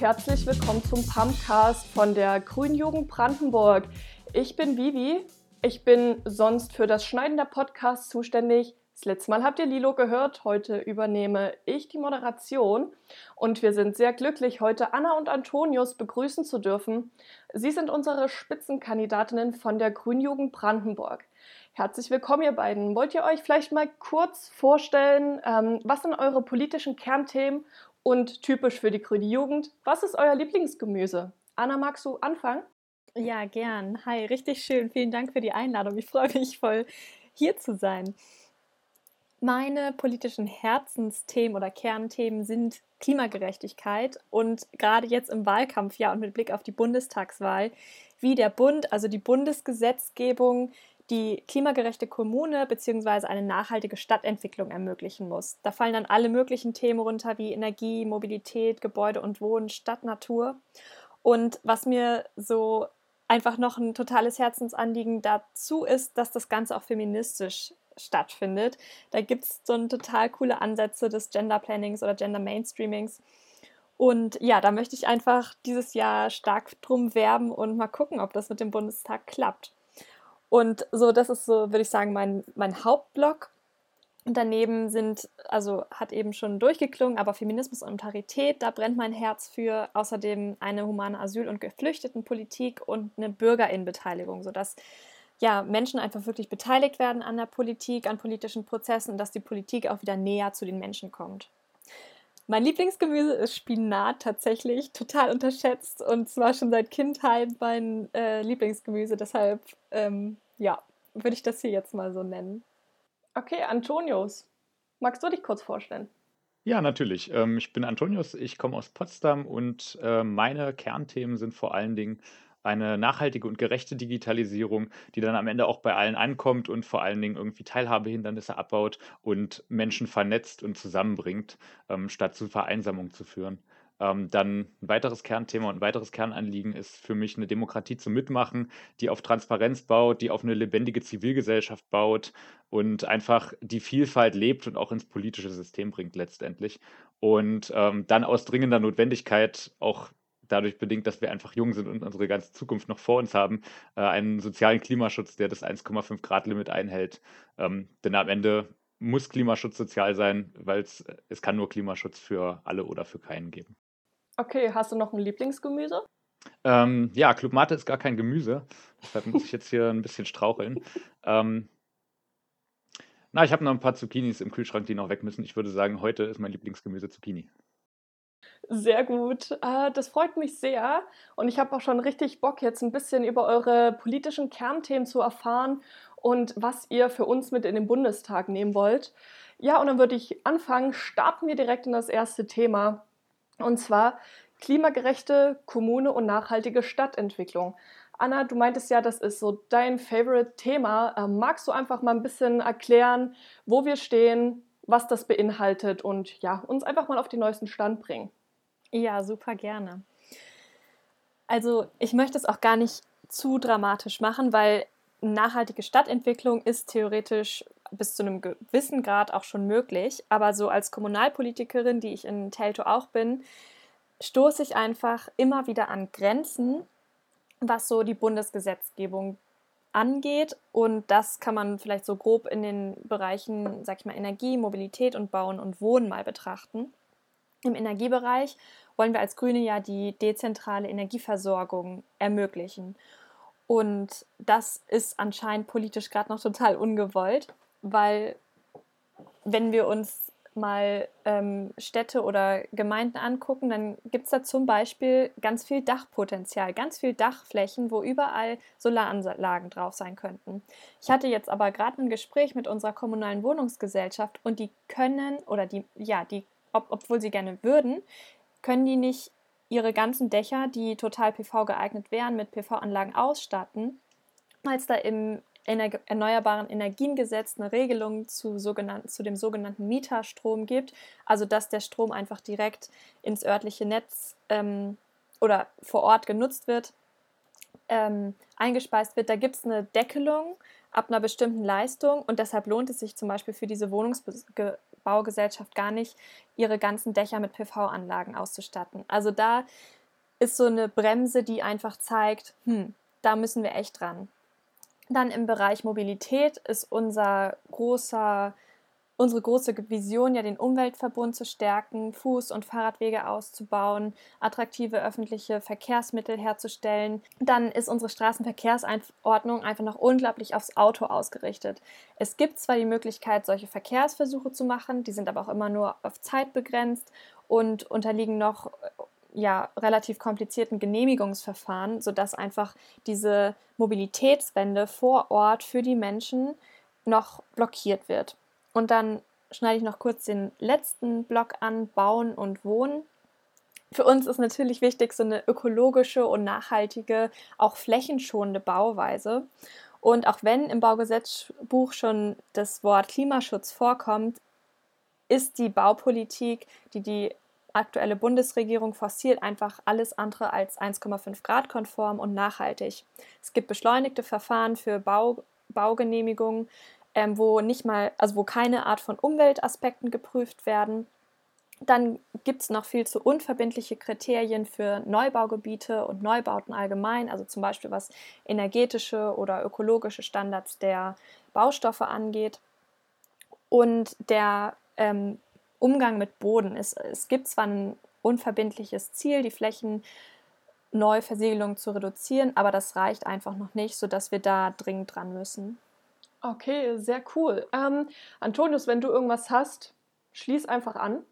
Herzlich willkommen zum Pumpcast von der Grünen Jugend Brandenburg. Ich bin Vivi. Ich bin sonst für das Schneiden der Podcasts zuständig. Das letzte Mal habt ihr Lilo gehört, heute übernehme ich die Moderation und wir sind sehr glücklich, heute Anna und Antonius begrüßen zu dürfen. Sie sind unsere Spitzenkandidatinnen von der Grünjugend Brandenburg. Herzlich willkommen, ihr beiden. Wollt ihr euch vielleicht mal kurz vorstellen, ähm, was sind eure politischen Kernthemen und typisch für die grüne Jugend, was ist euer Lieblingsgemüse? Anna, magst du anfangen? Ja, gern. Hi, richtig schön. Vielen Dank für die Einladung. Ich freue mich voll, hier zu sein. Meine politischen Herzensthemen oder Kernthemen sind Klimagerechtigkeit und gerade jetzt im Wahlkampfjahr und mit Blick auf die Bundestagswahl, wie der Bund, also die Bundesgesetzgebung, die klimagerechte Kommune bzw. eine nachhaltige Stadtentwicklung ermöglichen muss. Da fallen dann alle möglichen Themen runter wie Energie, Mobilität, Gebäude und Wohnen, Stadtnatur. Und was mir so einfach noch ein totales Herzensanliegen dazu ist, dass das Ganze auch feministisch stattfindet. Da gibt es so total coole Ansätze des Gender Plannings oder Gender Mainstreamings. Und ja, da möchte ich einfach dieses Jahr stark drum werben und mal gucken, ob das mit dem Bundestag klappt. Und so, das ist so, würde ich sagen, mein, mein Hauptblock. Und daneben sind, also hat eben schon durchgeklungen, aber Feminismus und Parität, da brennt mein Herz für. Außerdem eine humane Asyl- und Geflüchtetenpolitik und eine Bürgerinnenbeteiligung, sodass ja, Menschen einfach wirklich beteiligt werden an der Politik, an politischen Prozessen und dass die Politik auch wieder näher zu den Menschen kommt. Mein Lieblingsgemüse ist Spinat tatsächlich, total unterschätzt und zwar schon seit Kindheit mein äh, Lieblingsgemüse. Deshalb, ähm, ja, würde ich das hier jetzt mal so nennen. Okay, Antonius, magst du dich kurz vorstellen? Ja, natürlich. Ähm, ich bin Antonius, ich komme aus Potsdam und äh, meine Kernthemen sind vor allen Dingen eine nachhaltige und gerechte Digitalisierung, die dann am Ende auch bei allen ankommt und vor allen Dingen irgendwie Teilhabehindernisse abbaut und Menschen vernetzt und zusammenbringt, ähm, statt zu Vereinsamung zu führen. Ähm, dann ein weiteres Kernthema und ein weiteres Kernanliegen ist für mich eine Demokratie zum Mitmachen, die auf Transparenz baut, die auf eine lebendige Zivilgesellschaft baut und einfach die Vielfalt lebt und auch ins politische System bringt letztendlich. Und ähm, dann aus dringender Notwendigkeit auch dadurch bedingt, dass wir einfach jung sind und unsere ganze Zukunft noch vor uns haben, äh, einen sozialen Klimaschutz, der das 1,5 Grad Limit einhält. Ähm, denn am Ende muss Klimaschutz sozial sein, weil es kann nur Klimaschutz für alle oder für keinen geben. Okay, hast du noch ein Lieblingsgemüse? Ähm, ja, Clubmate ist gar kein Gemüse. Deshalb muss ich jetzt hier ein bisschen straucheln. Ähm, na, ich habe noch ein paar Zucchinis im Kühlschrank, die noch weg müssen. Ich würde sagen, heute ist mein Lieblingsgemüse Zucchini. Sehr gut. Äh, das freut mich sehr. Und ich habe auch schon richtig Bock, jetzt ein bisschen über eure politischen Kernthemen zu erfahren und was ihr für uns mit in den Bundestag nehmen wollt. Ja, und dann würde ich anfangen. Starten wir direkt in das erste Thema. Und zwar klimagerechte Kommune und nachhaltige Stadtentwicklung. Anna, du meintest ja, das ist so dein Favorite-Thema. Ähm, magst du einfach mal ein bisschen erklären, wo wir stehen, was das beinhaltet und ja, uns einfach mal auf den neuesten Stand bringen? Ja, super gerne. Also ich möchte es auch gar nicht zu dramatisch machen, weil nachhaltige Stadtentwicklung ist theoretisch bis zu einem gewissen Grad auch schon möglich. Aber so als Kommunalpolitikerin, die ich in Telto auch bin, stoße ich einfach immer wieder an Grenzen, was so die Bundesgesetzgebung angeht. Und das kann man vielleicht so grob in den Bereichen, sag ich mal, Energie, Mobilität und Bauen und Wohnen mal betrachten. Im Energiebereich wollen wir als Grüne ja die dezentrale Energieversorgung ermöglichen. Und das ist anscheinend politisch gerade noch total ungewollt, weil wenn wir uns mal ähm, Städte oder Gemeinden angucken, dann gibt es da zum Beispiel ganz viel Dachpotenzial, ganz viel Dachflächen, wo überall Solaranlagen drauf sein könnten. Ich hatte jetzt aber gerade ein Gespräch mit unserer kommunalen Wohnungsgesellschaft und die können oder die, ja, die ob, obwohl sie gerne würden, können die nicht ihre ganzen Dächer, die total PV geeignet wären, mit PV-Anlagen ausstatten, weil es da im Ener Erneuerbaren Energiengesetz eine Regelung zu, zu dem sogenannten Mieterstrom gibt, also dass der Strom einfach direkt ins örtliche Netz ähm, oder vor Ort genutzt wird, ähm, eingespeist wird. Da gibt es eine Deckelung, ab einer bestimmten Leistung und deshalb lohnt es sich zum Beispiel für diese Wohnungsbaugesellschaft gar nicht, ihre ganzen Dächer mit PV-Anlagen auszustatten. Also da ist so eine Bremse, die einfach zeigt, hm, da müssen wir echt dran. Dann im Bereich Mobilität ist unser großer unsere große Vision ja den Umweltverbund zu stärken, Fuß- und Fahrradwege auszubauen, attraktive öffentliche Verkehrsmittel herzustellen. Dann ist unsere Straßenverkehrsordnung einfach noch unglaublich aufs Auto ausgerichtet. Es gibt zwar die Möglichkeit, solche Verkehrsversuche zu machen, die sind aber auch immer nur auf Zeit begrenzt und unterliegen noch ja, relativ komplizierten Genehmigungsverfahren, sodass einfach diese Mobilitätswende vor Ort für die Menschen noch blockiert wird. Und dann schneide ich noch kurz den letzten Block an, Bauen und Wohnen. Für uns ist natürlich wichtig so eine ökologische und nachhaltige, auch flächenschonende Bauweise. Und auch wenn im Baugesetzbuch schon das Wort Klimaschutz vorkommt, ist die Baupolitik, die die aktuelle Bundesregierung forciert, einfach alles andere als 1,5 Grad konform und nachhaltig. Es gibt beschleunigte Verfahren für Bau, Baugenehmigungen, ähm, wo nicht mal, also wo keine Art von Umweltaspekten geprüft werden. Dann gibt es noch viel zu unverbindliche Kriterien für Neubaugebiete und Neubauten allgemein, also zum Beispiel was energetische oder ökologische Standards der Baustoffe angeht. Und der ähm, Umgang mit Boden. Es, es gibt zwar ein unverbindliches Ziel, die Flächen Neuversiegelung zu reduzieren, aber das reicht einfach noch nicht, sodass wir da dringend dran müssen. Okay, sehr cool. Ähm, Antonius, wenn du irgendwas hast, schließ einfach an.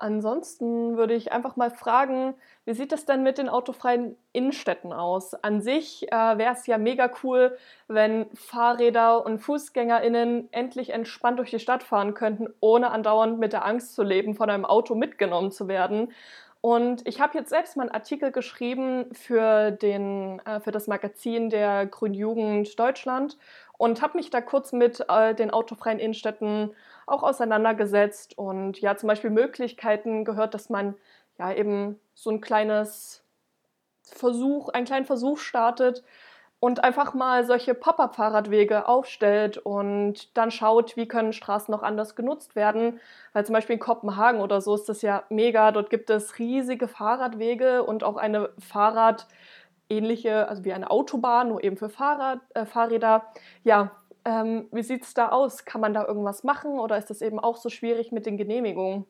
Ansonsten würde ich einfach mal fragen, wie sieht es denn mit den autofreien Innenstädten aus? An sich äh, wäre es ja mega cool, wenn Fahrräder und FußgängerInnen endlich entspannt durch die Stadt fahren könnten, ohne andauernd mit der Angst zu leben, von einem Auto mitgenommen zu werden. Und ich habe jetzt selbst mal einen Artikel geschrieben für, den, äh, für das Magazin der Grünen Jugend Deutschland und habe mich da kurz mit äh, den autofreien Innenstädten auch auseinandergesetzt und ja zum Beispiel Möglichkeiten gehört, dass man ja eben so ein kleines Versuch, einen kleinen Versuch startet und einfach mal solche Pop-up-Fahrradwege aufstellt und dann schaut, wie können Straßen noch anders genutzt werden. Weil zum Beispiel in Kopenhagen oder so ist das ja mega. Dort gibt es riesige Fahrradwege und auch eine Fahrrad- ähnliche, also wie eine Autobahn, nur eben für Fahrrad, äh, Fahrräder. Ja, ähm, wie sieht es da aus? Kann man da irgendwas machen oder ist das eben auch so schwierig mit den Genehmigungen?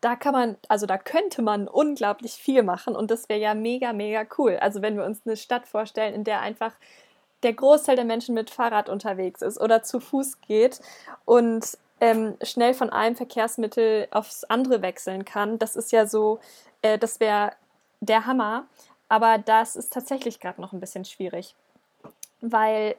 Da kann man, also da könnte man unglaublich viel machen und das wäre ja mega, mega cool. Also wenn wir uns eine Stadt vorstellen, in der einfach der Großteil der Menschen mit Fahrrad unterwegs ist oder zu Fuß geht und ähm, schnell von einem Verkehrsmittel aufs andere wechseln kann, das ist ja so, äh, das wäre der Hammer. Aber das ist tatsächlich gerade noch ein bisschen schwierig, weil,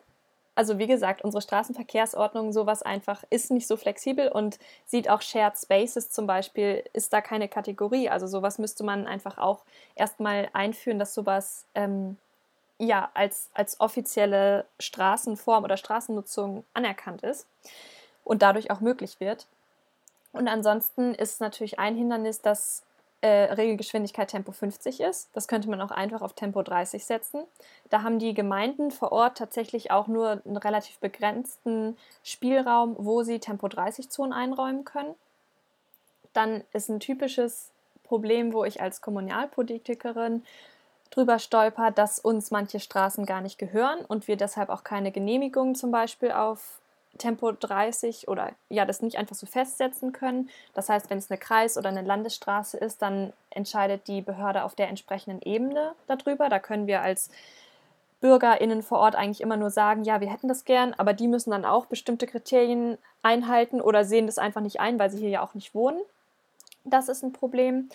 also wie gesagt, unsere Straßenverkehrsordnung sowas einfach ist nicht so flexibel und sieht auch Shared Spaces zum Beispiel, ist da keine Kategorie. Also sowas müsste man einfach auch erstmal einführen, dass sowas ähm, ja als, als offizielle Straßenform oder Straßennutzung anerkannt ist und dadurch auch möglich wird. Und ansonsten ist natürlich ein Hindernis, dass äh, Regelgeschwindigkeit Tempo 50 ist. Das könnte man auch einfach auf Tempo 30 setzen. Da haben die Gemeinden vor Ort tatsächlich auch nur einen relativ begrenzten Spielraum, wo sie Tempo 30 Zonen einräumen können. Dann ist ein typisches Problem, wo ich als Kommunalpolitikerin drüber stolper, dass uns manche Straßen gar nicht gehören und wir deshalb auch keine Genehmigung zum Beispiel auf Tempo 30 oder ja, das nicht einfach so festsetzen können. Das heißt, wenn es eine Kreis- oder eine Landesstraße ist, dann entscheidet die Behörde auf der entsprechenden Ebene darüber. Da können wir als BürgerInnen vor Ort eigentlich immer nur sagen, ja, wir hätten das gern, aber die müssen dann auch bestimmte Kriterien einhalten oder sehen das einfach nicht ein, weil sie hier ja auch nicht wohnen. Das ist ein Problem.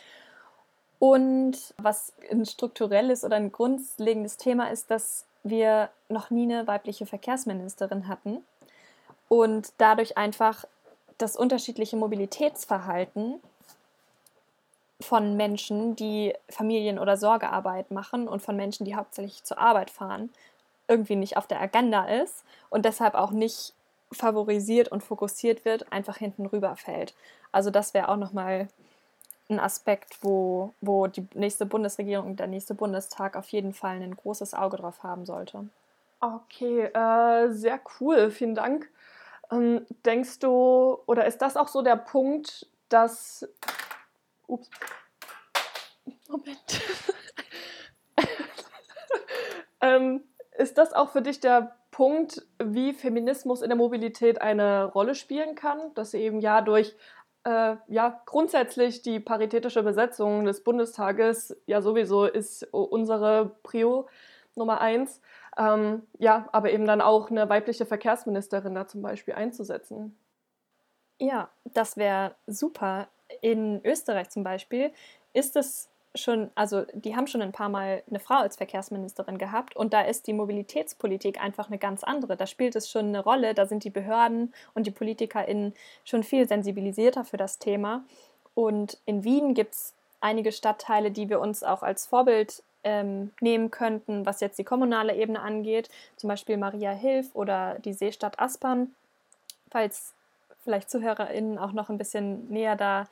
Und was ein strukturelles oder ein grundlegendes Thema ist, dass wir noch nie eine weibliche Verkehrsministerin hatten und dadurch einfach das unterschiedliche Mobilitätsverhalten von Menschen, die Familien- oder Sorgearbeit machen und von Menschen, die hauptsächlich zur Arbeit fahren, irgendwie nicht auf der Agenda ist und deshalb auch nicht favorisiert und fokussiert wird, einfach hinten rüberfällt. Also das wäre auch nochmal ein Aspekt, wo, wo die nächste Bundesregierung und der nächste Bundestag auf jeden Fall ein großes Auge drauf haben sollte. Okay, äh, sehr cool, vielen Dank. Ähm, denkst du, oder ist das auch so der Punkt, dass. Ups. Moment. ähm, ist das auch für dich der Punkt, wie Feminismus in der Mobilität eine Rolle spielen kann? Dass sie eben ja durch äh, ja grundsätzlich die paritätische Besetzung des Bundestages ja sowieso ist unsere Prio Nummer eins. Ähm, ja, aber eben dann auch eine weibliche Verkehrsministerin da zum Beispiel einzusetzen. Ja, das wäre super. In Österreich zum Beispiel ist es schon, also die haben schon ein paar Mal eine Frau als Verkehrsministerin gehabt und da ist die Mobilitätspolitik einfach eine ganz andere. Da spielt es schon eine Rolle, da sind die Behörden und die PolitikerInnen schon viel sensibilisierter für das Thema. Und in Wien gibt es einige Stadtteile, die wir uns auch als Vorbild ähm, nehmen könnten, was jetzt die kommunale Ebene angeht, zum Beispiel Maria Hilf oder die Seestadt Aspern, falls vielleicht ZuhörerInnen auch noch ein bisschen näher da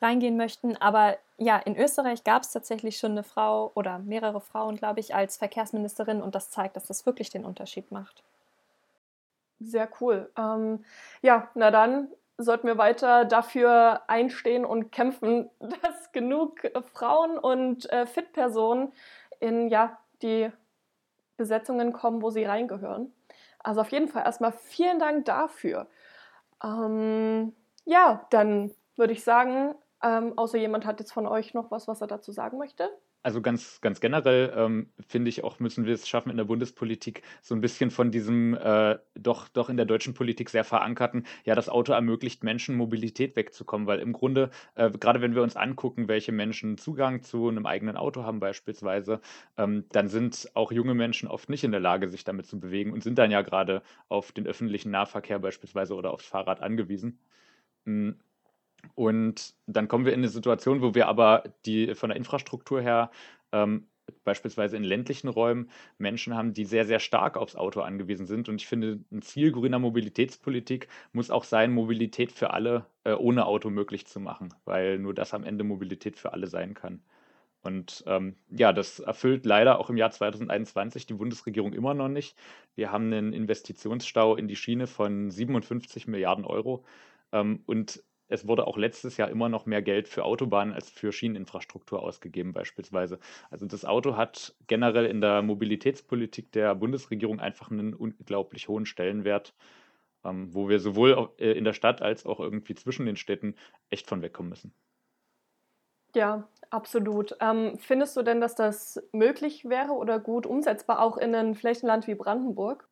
reingehen möchten. Aber ja, in Österreich gab es tatsächlich schon eine Frau oder mehrere Frauen, glaube ich, als Verkehrsministerin und das zeigt, dass das wirklich den Unterschied macht. Sehr cool. Ähm, ja, na dann sollten wir weiter dafür einstehen und kämpfen, dass genug Frauen und äh, Fit-Personen in ja, die Besetzungen kommen, wo sie reingehören. Also auf jeden Fall erstmal vielen Dank dafür. Ähm, ja, dann würde ich sagen, ähm, außer jemand hat jetzt von euch noch was, was er dazu sagen möchte. Also ganz, ganz generell ähm, finde ich auch, müssen wir es schaffen, in der Bundespolitik so ein bisschen von diesem äh, doch, doch in der deutschen Politik sehr verankerten, ja, das Auto ermöglicht Menschen Mobilität wegzukommen, weil im Grunde, äh, gerade wenn wir uns angucken, welche Menschen Zugang zu einem eigenen Auto haben beispielsweise, ähm, dann sind auch junge Menschen oft nicht in der Lage, sich damit zu bewegen und sind dann ja gerade auf den öffentlichen Nahverkehr beispielsweise oder aufs Fahrrad angewiesen. Mhm. Und dann kommen wir in eine Situation, wo wir aber die von der Infrastruktur her ähm, beispielsweise in ländlichen Räumen Menschen haben, die sehr, sehr stark aufs Auto angewiesen sind. Und ich finde, ein Ziel grüner Mobilitätspolitik muss auch sein, Mobilität für alle äh, ohne Auto möglich zu machen, weil nur das am Ende Mobilität für alle sein kann. Und ähm, ja, das erfüllt leider auch im Jahr 2021 die Bundesregierung immer noch nicht. Wir haben einen Investitionsstau in die Schiene von 57 Milliarden Euro. Ähm, und es wurde auch letztes Jahr immer noch mehr Geld für Autobahnen als für Schieneninfrastruktur ausgegeben beispielsweise. Also das Auto hat generell in der Mobilitätspolitik der Bundesregierung einfach einen unglaublich hohen Stellenwert, ähm, wo wir sowohl äh, in der Stadt als auch irgendwie zwischen den Städten echt von wegkommen müssen. Ja, absolut. Ähm, findest du denn, dass das möglich wäre oder gut umsetzbar, auch in einem Flächenland wie Brandenburg?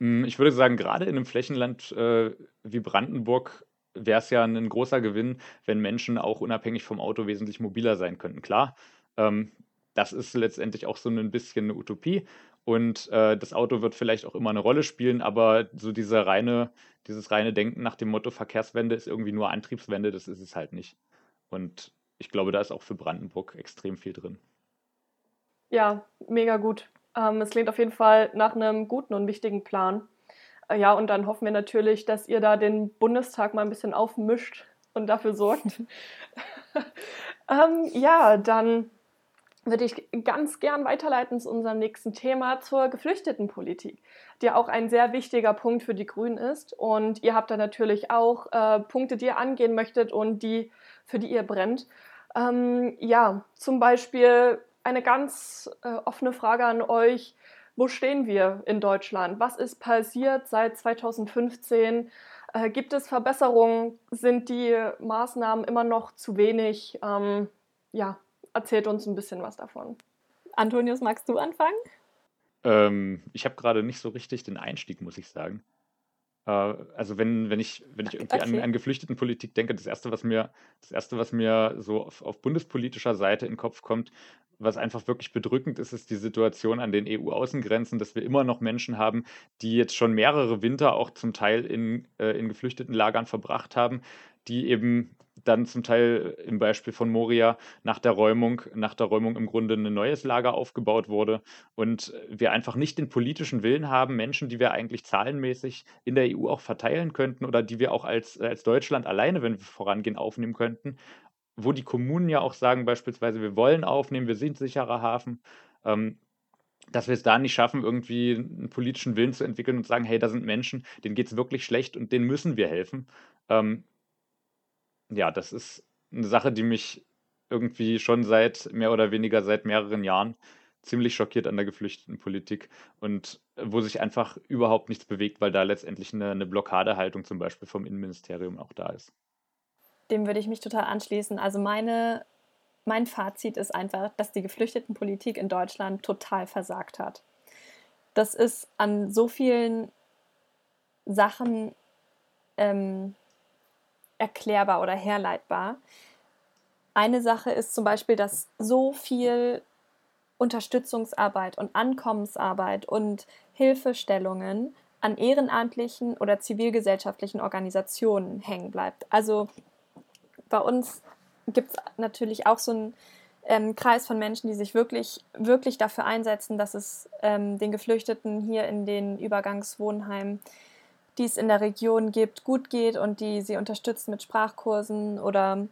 Hm, ich würde sagen, gerade in einem Flächenland äh, wie Brandenburg wäre es ja ein großer Gewinn, wenn Menschen auch unabhängig vom Auto wesentlich mobiler sein könnten. Klar, ähm, das ist letztendlich auch so ein bisschen eine Utopie und äh, das Auto wird vielleicht auch immer eine Rolle spielen, aber so diese reine, dieses reine Denken nach dem Motto Verkehrswende ist irgendwie nur Antriebswende, das ist es halt nicht. Und ich glaube, da ist auch für Brandenburg extrem viel drin. Ja, mega gut. Ähm, es klingt auf jeden Fall nach einem guten und wichtigen Plan. Äh, ja, und dann hoffen wir natürlich, dass ihr da den Bundestag mal ein bisschen aufmischt und dafür sorgt. ähm, ja, dann würde ich ganz gern weiterleiten zu unserem nächsten Thema, zur Geflüchtetenpolitik, die auch ein sehr wichtiger Punkt für die Grünen ist. Und ihr habt da natürlich auch äh, Punkte, die ihr angehen möchtet und die, für die ihr brennt. Ähm, ja, zum Beispiel eine ganz äh, offene Frage an euch. Wo stehen wir in Deutschland? Was ist passiert seit 2015? Äh, gibt es Verbesserungen? Sind die Maßnahmen immer noch zu wenig? Ähm, ja, erzählt uns ein bisschen was davon. Antonius, magst du anfangen? Ähm, ich habe gerade nicht so richtig den Einstieg, muss ich sagen. Äh, also wenn, wenn ich, wenn ich irgendwie okay. an, an Geflüchtetenpolitik denke, das erste, was mir, das erste, was mir so auf, auf bundespolitischer Seite in den Kopf kommt, was einfach wirklich bedrückend ist, ist die Situation an den EU-Außengrenzen, dass wir immer noch Menschen haben, die jetzt schon mehrere Winter auch zum Teil in, äh, in geflüchteten Lagern verbracht haben, die eben dann zum Teil im Beispiel von Moria nach der Räumung, nach der Räumung im Grunde ein neues Lager aufgebaut wurde und wir einfach nicht den politischen Willen haben, Menschen, die wir eigentlich zahlenmäßig in der EU auch verteilen könnten oder die wir auch als, als Deutschland alleine, wenn wir vorangehen, aufnehmen könnten, wo die Kommunen ja auch sagen, beispielsweise, wir wollen aufnehmen, wir sind sicherer Hafen. Ähm, dass wir es da nicht schaffen, irgendwie einen politischen Willen zu entwickeln und sagen, hey, da sind Menschen, denen geht es wirklich schlecht und denen müssen wir helfen. Ähm, ja, das ist eine Sache, die mich irgendwie schon seit mehr oder weniger seit mehreren Jahren ziemlich schockiert an der Geflüchtetenpolitik und wo sich einfach überhaupt nichts bewegt, weil da letztendlich eine, eine Blockadehaltung zum Beispiel vom Innenministerium auch da ist. Dem würde ich mich total anschließen. Also meine mein Fazit ist einfach, dass die Geflüchtetenpolitik in Deutschland total versagt hat. Das ist an so vielen Sachen ähm, erklärbar oder herleitbar. Eine Sache ist zum Beispiel, dass so viel Unterstützungsarbeit und Ankommensarbeit und Hilfestellungen an ehrenamtlichen oder zivilgesellschaftlichen Organisationen hängen bleibt. Also bei uns gibt es natürlich auch so einen ähm, Kreis von Menschen, die sich wirklich, wirklich dafür einsetzen, dass es ähm, den Geflüchteten hier in den Übergangswohnheimen, die es in der Region gibt, gut geht und die sie unterstützen mit Sprachkursen oder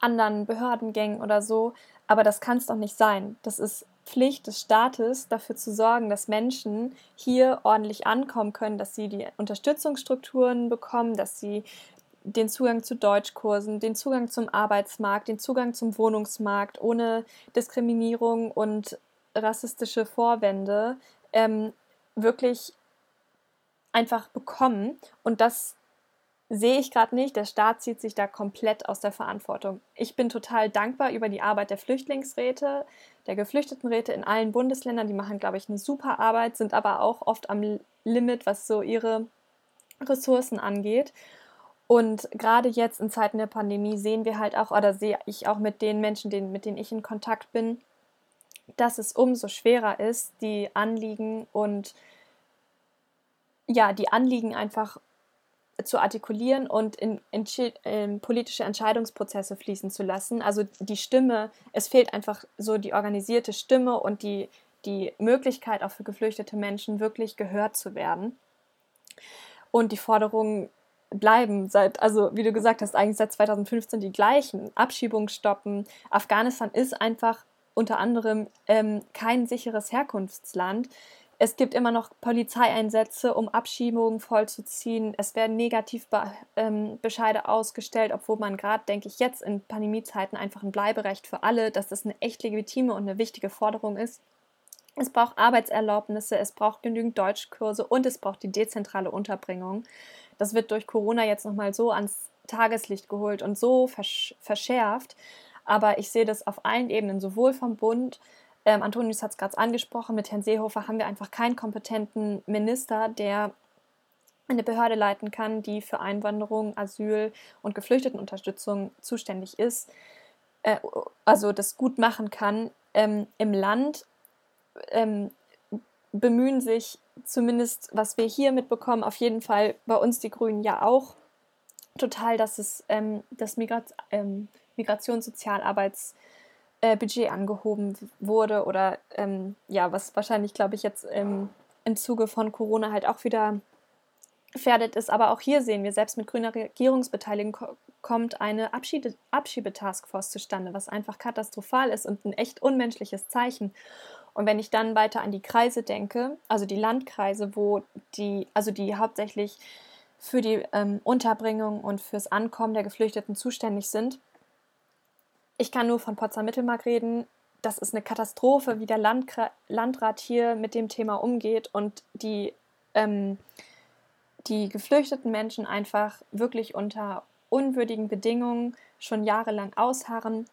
anderen Behördengängen oder so. Aber das kann es doch nicht sein. Das ist Pflicht des Staates, dafür zu sorgen, dass Menschen hier ordentlich ankommen können, dass sie die Unterstützungsstrukturen bekommen, dass sie den Zugang zu Deutschkursen, den Zugang zum Arbeitsmarkt, den Zugang zum Wohnungsmarkt ohne Diskriminierung und rassistische Vorwände ähm, wirklich einfach bekommen. Und das sehe ich gerade nicht. Der Staat zieht sich da komplett aus der Verantwortung. Ich bin total dankbar über die Arbeit der Flüchtlingsräte, der Geflüchtetenräte in allen Bundesländern. Die machen, glaube ich, eine super Arbeit, sind aber auch oft am Limit, was so ihre Ressourcen angeht. Und gerade jetzt in Zeiten der Pandemie sehen wir halt auch, oder sehe ich auch mit den Menschen, denen, mit denen ich in Kontakt bin, dass es umso schwerer ist, die Anliegen und ja, die Anliegen einfach zu artikulieren und in, in, in, politische Entscheidungsprozesse fließen zu lassen. Also die Stimme, es fehlt einfach so die organisierte Stimme und die, die Möglichkeit auch für geflüchtete Menschen wirklich gehört zu werden. Und die Forderungen bleiben seit, also wie du gesagt hast, eigentlich seit 2015 die gleichen. Abschiebungen stoppen. Afghanistan ist einfach unter anderem ähm, kein sicheres Herkunftsland. Es gibt immer noch Polizeieinsätze, um Abschiebungen vollzuziehen. Es werden Negativbescheide ähm, ausgestellt, obwohl man gerade, denke ich, jetzt in Pandemiezeiten einfach ein Bleiberecht für alle, dass das eine echt legitime und eine wichtige Forderung ist. Es braucht Arbeitserlaubnisse, es braucht genügend Deutschkurse und es braucht die dezentrale Unterbringung. Das wird durch Corona jetzt nochmal so ans Tageslicht geholt und so versch verschärft. Aber ich sehe das auf allen Ebenen, sowohl vom Bund, ähm, Antonius hat es gerade angesprochen, mit Herrn Seehofer haben wir einfach keinen kompetenten Minister, der eine Behörde leiten kann, die für Einwanderung, Asyl und Geflüchtetenunterstützung zuständig ist, äh, also das gut machen kann. Ähm, Im Land ähm, bemühen sich zumindest, was wir hier mitbekommen, auf jeden Fall bei uns die Grünen ja auch total, dass es ähm, das Migrat ähm, Migrationssozialarbeitsbudget äh, angehoben wurde oder ähm, ja, was wahrscheinlich, glaube ich, jetzt im Zuge von Corona halt auch wieder gefährdet ist. Aber auch hier sehen wir, selbst mit grüner Regierungsbeteiligung kommt eine Abschiede Abschiebetaskforce zustande, was einfach katastrophal ist und ein echt unmenschliches Zeichen. Und wenn ich dann weiter an die Kreise denke, also die Landkreise, wo die, also die hauptsächlich für die ähm, Unterbringung und fürs Ankommen der Geflüchteten zuständig sind, ich kann nur von Potsdam Mittelmark reden. Das ist eine Katastrophe, wie der Landkra Landrat hier mit dem Thema umgeht und die, ähm, die geflüchteten Menschen einfach wirklich unter unwürdigen Bedingungen schon jahrelang ausharren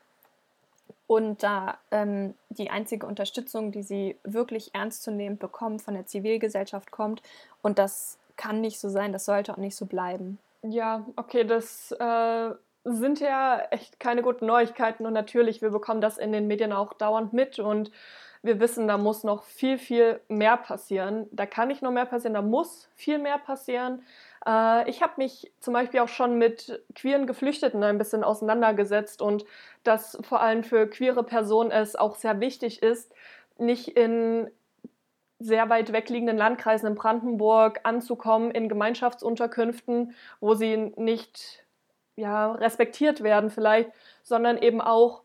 und da ähm, die einzige Unterstützung, die sie wirklich ernstzunehmend bekommen, von der Zivilgesellschaft kommt. Und das kann nicht so sein, das sollte auch nicht so bleiben. Ja, okay, das äh, sind ja echt keine guten Neuigkeiten und natürlich, wir bekommen das in den Medien auch dauernd mit und wir wissen, da muss noch viel, viel mehr passieren. Da kann nicht nur mehr passieren, da muss viel mehr passieren. Äh, ich habe mich zum Beispiel auch schon mit queeren Geflüchteten ein bisschen auseinandergesetzt und dass vor allem für queere Personen es auch sehr wichtig ist, nicht in sehr weit wegliegenden Landkreisen in Brandenburg anzukommen, in Gemeinschaftsunterkünften, wo sie nicht ja, respektiert werden vielleicht, sondern eben auch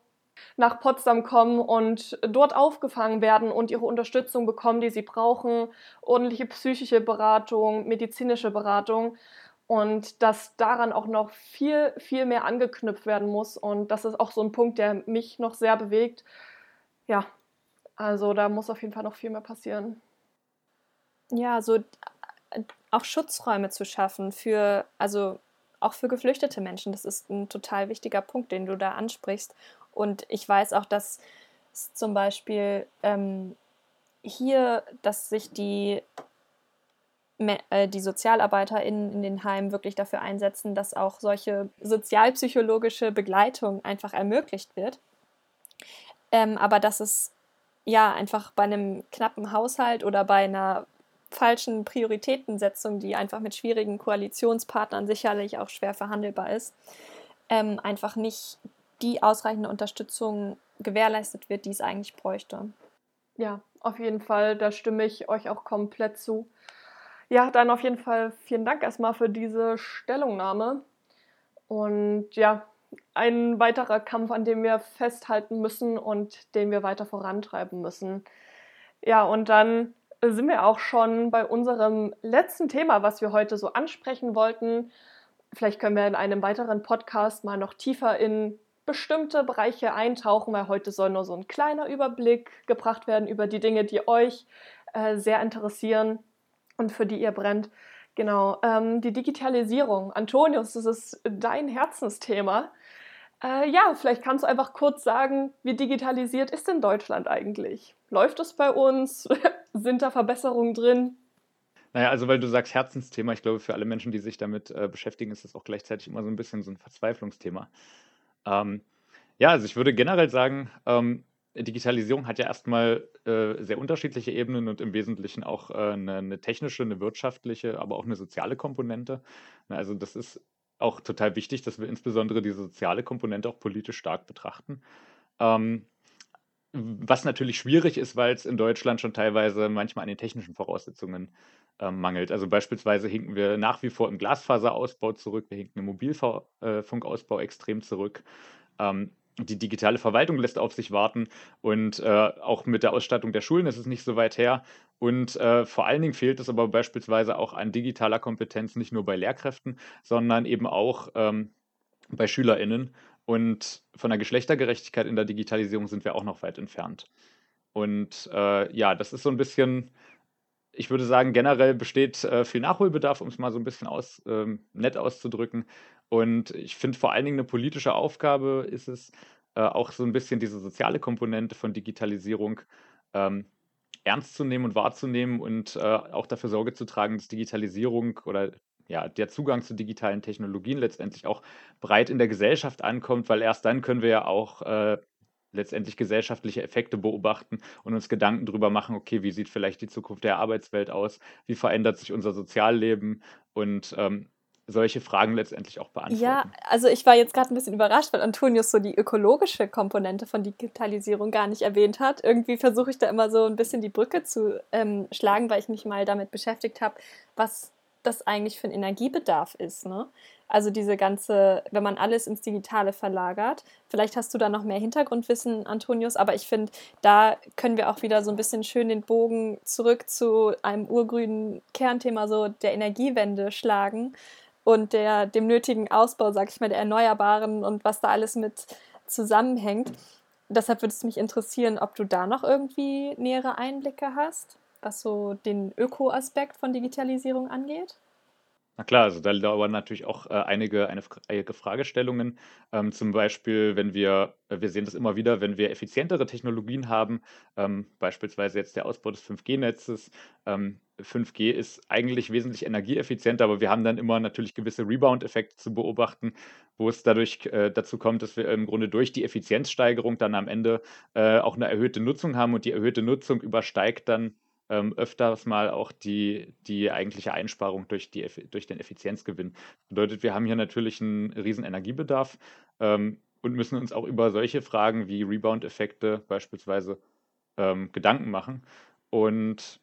nach Potsdam kommen und dort aufgefangen werden und ihre Unterstützung bekommen, die sie brauchen, ordentliche psychische Beratung, medizinische Beratung und dass daran auch noch viel, viel mehr angeknüpft werden muss. Und das ist auch so ein Punkt, der mich noch sehr bewegt. Ja, also da muss auf jeden Fall noch viel mehr passieren. Ja, so äh, auch Schutzräume zu schaffen für, also auch für geflüchtete Menschen. Das ist ein total wichtiger Punkt, den du da ansprichst. Und ich weiß auch, dass zum Beispiel ähm, hier, dass sich die äh, die SozialarbeiterInnen in den Heimen wirklich dafür einsetzen, dass auch solche sozialpsychologische Begleitung einfach ermöglicht wird. Ähm, aber dass es ja einfach bei einem knappen Haushalt oder bei einer falschen Prioritätensetzung, die einfach mit schwierigen Koalitionspartnern sicherlich auch schwer verhandelbar ist, ähm, einfach nicht die ausreichende Unterstützung gewährleistet wird, die es eigentlich bräuchte. Ja, auf jeden Fall, da stimme ich euch auch komplett zu. Ja, dann auf jeden Fall vielen Dank erstmal für diese Stellungnahme. Und ja, ein weiterer Kampf, an dem wir festhalten müssen und den wir weiter vorantreiben müssen. Ja, und dann sind wir auch schon bei unserem letzten Thema, was wir heute so ansprechen wollten. Vielleicht können wir in einem weiteren Podcast mal noch tiefer in bestimmte Bereiche eintauchen, weil heute soll nur so ein kleiner Überblick gebracht werden über die Dinge, die euch äh, sehr interessieren und für die ihr brennt. Genau, ähm, die Digitalisierung. Antonius, das ist dein Herzensthema. Äh, ja, vielleicht kannst du einfach kurz sagen, wie digitalisiert ist denn Deutschland eigentlich? Läuft es bei uns? Sind da Verbesserungen drin? Naja, also weil du sagst Herzensthema, ich glaube, für alle Menschen, die sich damit äh, beschäftigen, ist das auch gleichzeitig immer so ein bisschen so ein Verzweiflungsthema. Ähm, ja, also ich würde generell sagen, ähm, Digitalisierung hat ja erstmal äh, sehr unterschiedliche Ebenen und im Wesentlichen auch äh, eine, eine, technische, eine wirtschaftliche, aber auch eine soziale Komponente. Also das ist auch total wichtig, dass wir insbesondere diese soziale Komponente auch politisch stark betrachten. Ähm, was natürlich schwierig ist, weil es in Deutschland schon teilweise manchmal an den technischen Voraussetzungen äh, mangelt. Also beispielsweise hinken wir nach wie vor im Glasfaserausbau zurück, wir hinken im Mobilfunkausbau extrem zurück. Ähm, die digitale Verwaltung lässt auf sich warten und äh, auch mit der Ausstattung der Schulen ist es nicht so weit her. Und äh, vor allen Dingen fehlt es aber beispielsweise auch an digitaler Kompetenz, nicht nur bei Lehrkräften, sondern eben auch ähm, bei SchülerInnen. Und von der Geschlechtergerechtigkeit in der Digitalisierung sind wir auch noch weit entfernt. Und äh, ja, das ist so ein bisschen, ich würde sagen, generell besteht äh, viel Nachholbedarf, um es mal so ein bisschen aus, ähm, nett auszudrücken. Und ich finde vor allen Dingen eine politische Aufgabe ist es, äh, auch so ein bisschen diese soziale Komponente von Digitalisierung ähm, ernst zu nehmen und wahrzunehmen und äh, auch dafür Sorge zu tragen, dass Digitalisierung oder ja, der Zugang zu digitalen Technologien letztendlich auch breit in der Gesellschaft ankommt, weil erst dann können wir ja auch äh, letztendlich gesellschaftliche Effekte beobachten und uns Gedanken darüber machen, okay, wie sieht vielleicht die Zukunft der Arbeitswelt aus, wie verändert sich unser Sozialleben? Und ähm, solche Fragen letztendlich auch beantworten. Ja, also ich war jetzt gerade ein bisschen überrascht, weil Antonius so die ökologische Komponente von Digitalisierung gar nicht erwähnt hat. Irgendwie versuche ich da immer so ein bisschen die Brücke zu ähm, schlagen, weil ich mich mal damit beschäftigt habe, was das eigentlich für ein Energiebedarf ist. Ne? Also diese ganze, wenn man alles ins Digitale verlagert. Vielleicht hast du da noch mehr Hintergrundwissen, Antonius, aber ich finde, da können wir auch wieder so ein bisschen schön den Bogen zurück zu einem urgrünen Kernthema so der Energiewende schlagen und der, dem nötigen Ausbau, sag ich mal, der Erneuerbaren und was da alles mit zusammenhängt. Deshalb würde es mich interessieren, ob du da noch irgendwie nähere Einblicke hast, was so den Öko-Aspekt von Digitalisierung angeht. Na klar, also da dauern natürlich auch äh, einige, eine, einige Fragestellungen. Ähm, zum Beispiel, wenn wir, äh, wir sehen das immer wieder, wenn wir effizientere Technologien haben, ähm, beispielsweise jetzt der Ausbau des 5G-Netzes. Ähm, 5G ist eigentlich wesentlich energieeffizienter, aber wir haben dann immer natürlich gewisse Rebound-Effekte zu beobachten, wo es dadurch äh, dazu kommt, dass wir im Grunde durch die Effizienzsteigerung dann am Ende äh, auch eine erhöhte Nutzung haben und die erhöhte Nutzung übersteigt dann ähm, öfters mal auch die, die eigentliche Einsparung durch, die, durch den Effizienzgewinn. Bedeutet, wir haben hier natürlich einen riesen Energiebedarf ähm, und müssen uns auch über solche Fragen wie Rebound-Effekte beispielsweise ähm, Gedanken machen. Und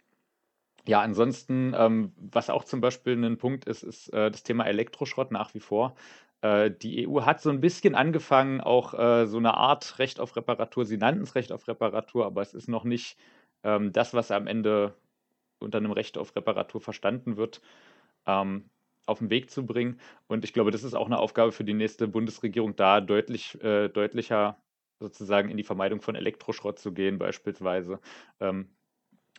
ja, ansonsten, ähm, was auch zum Beispiel ein Punkt ist, ist äh, das Thema Elektroschrott nach wie vor. äh, die EU hat so ein bisschen angefangen, auch äh, so eine Art Recht auf Reparatur, sie nannten es Recht auf Reparatur, aber es ist noch nicht ähm, das, was am Ende unter einem Recht auf Reparatur verstanden wird, ähm, auf den Weg zu bringen. Und ich glaube, das ist auch eine Aufgabe für die nächste Bundesregierung, da deutlich, äh, deutlicher sozusagen in die Vermeidung von Elektroschrott zu gehen, beispielsweise. Ähm,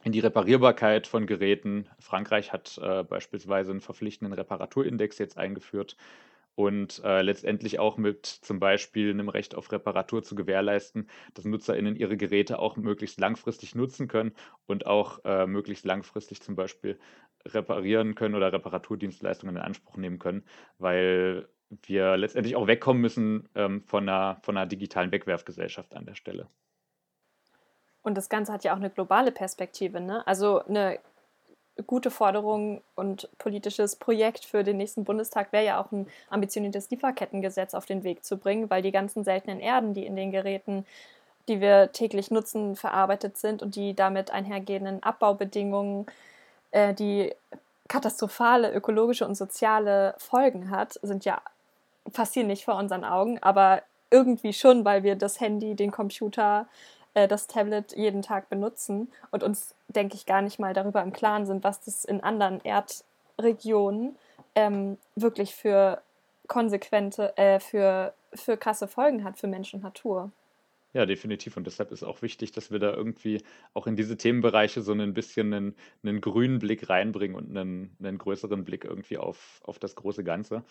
in die Reparierbarkeit von Geräten. Frankreich hat äh, beispielsweise einen verpflichtenden Reparaturindex jetzt eingeführt und äh, letztendlich auch mit zum Beispiel einem Recht auf Reparatur zu gewährleisten, dass NutzerInnen ihre Geräte auch möglichst langfristig nutzen können und auch äh, möglichst langfristig zum Beispiel reparieren können oder Reparaturdienstleistungen in Anspruch nehmen können, weil wir letztendlich auch wegkommen müssen ähm, von, einer, von einer digitalen Wegwerfgesellschaft an der Stelle. Und das Ganze hat ja auch eine globale Perspektive. Ne? Also eine gute Forderung und politisches Projekt für den nächsten Bundestag wäre ja auch ein ambitioniertes Lieferkettengesetz auf den Weg zu bringen, weil die ganzen seltenen Erden, die in den Geräten, die wir täglich nutzen, verarbeitet sind und die damit einhergehenden Abbaubedingungen, äh, die katastrophale ökologische und soziale Folgen hat, sind ja passieren nicht vor unseren Augen, aber irgendwie schon, weil wir das Handy, den Computer, äh, das Tablet jeden Tag benutzen und uns, denke ich, gar nicht mal darüber im Klaren sind, was das in anderen Erdregionen ähm, wirklich für konsequente, äh, für, für krasse Folgen hat für Mensch und Natur. Ja, definitiv. Und deshalb ist auch wichtig, dass wir da irgendwie auch in diese Themenbereiche so ein bisschen einen, einen grünen Blick reinbringen und einen, einen größeren Blick irgendwie auf, auf das große Ganze.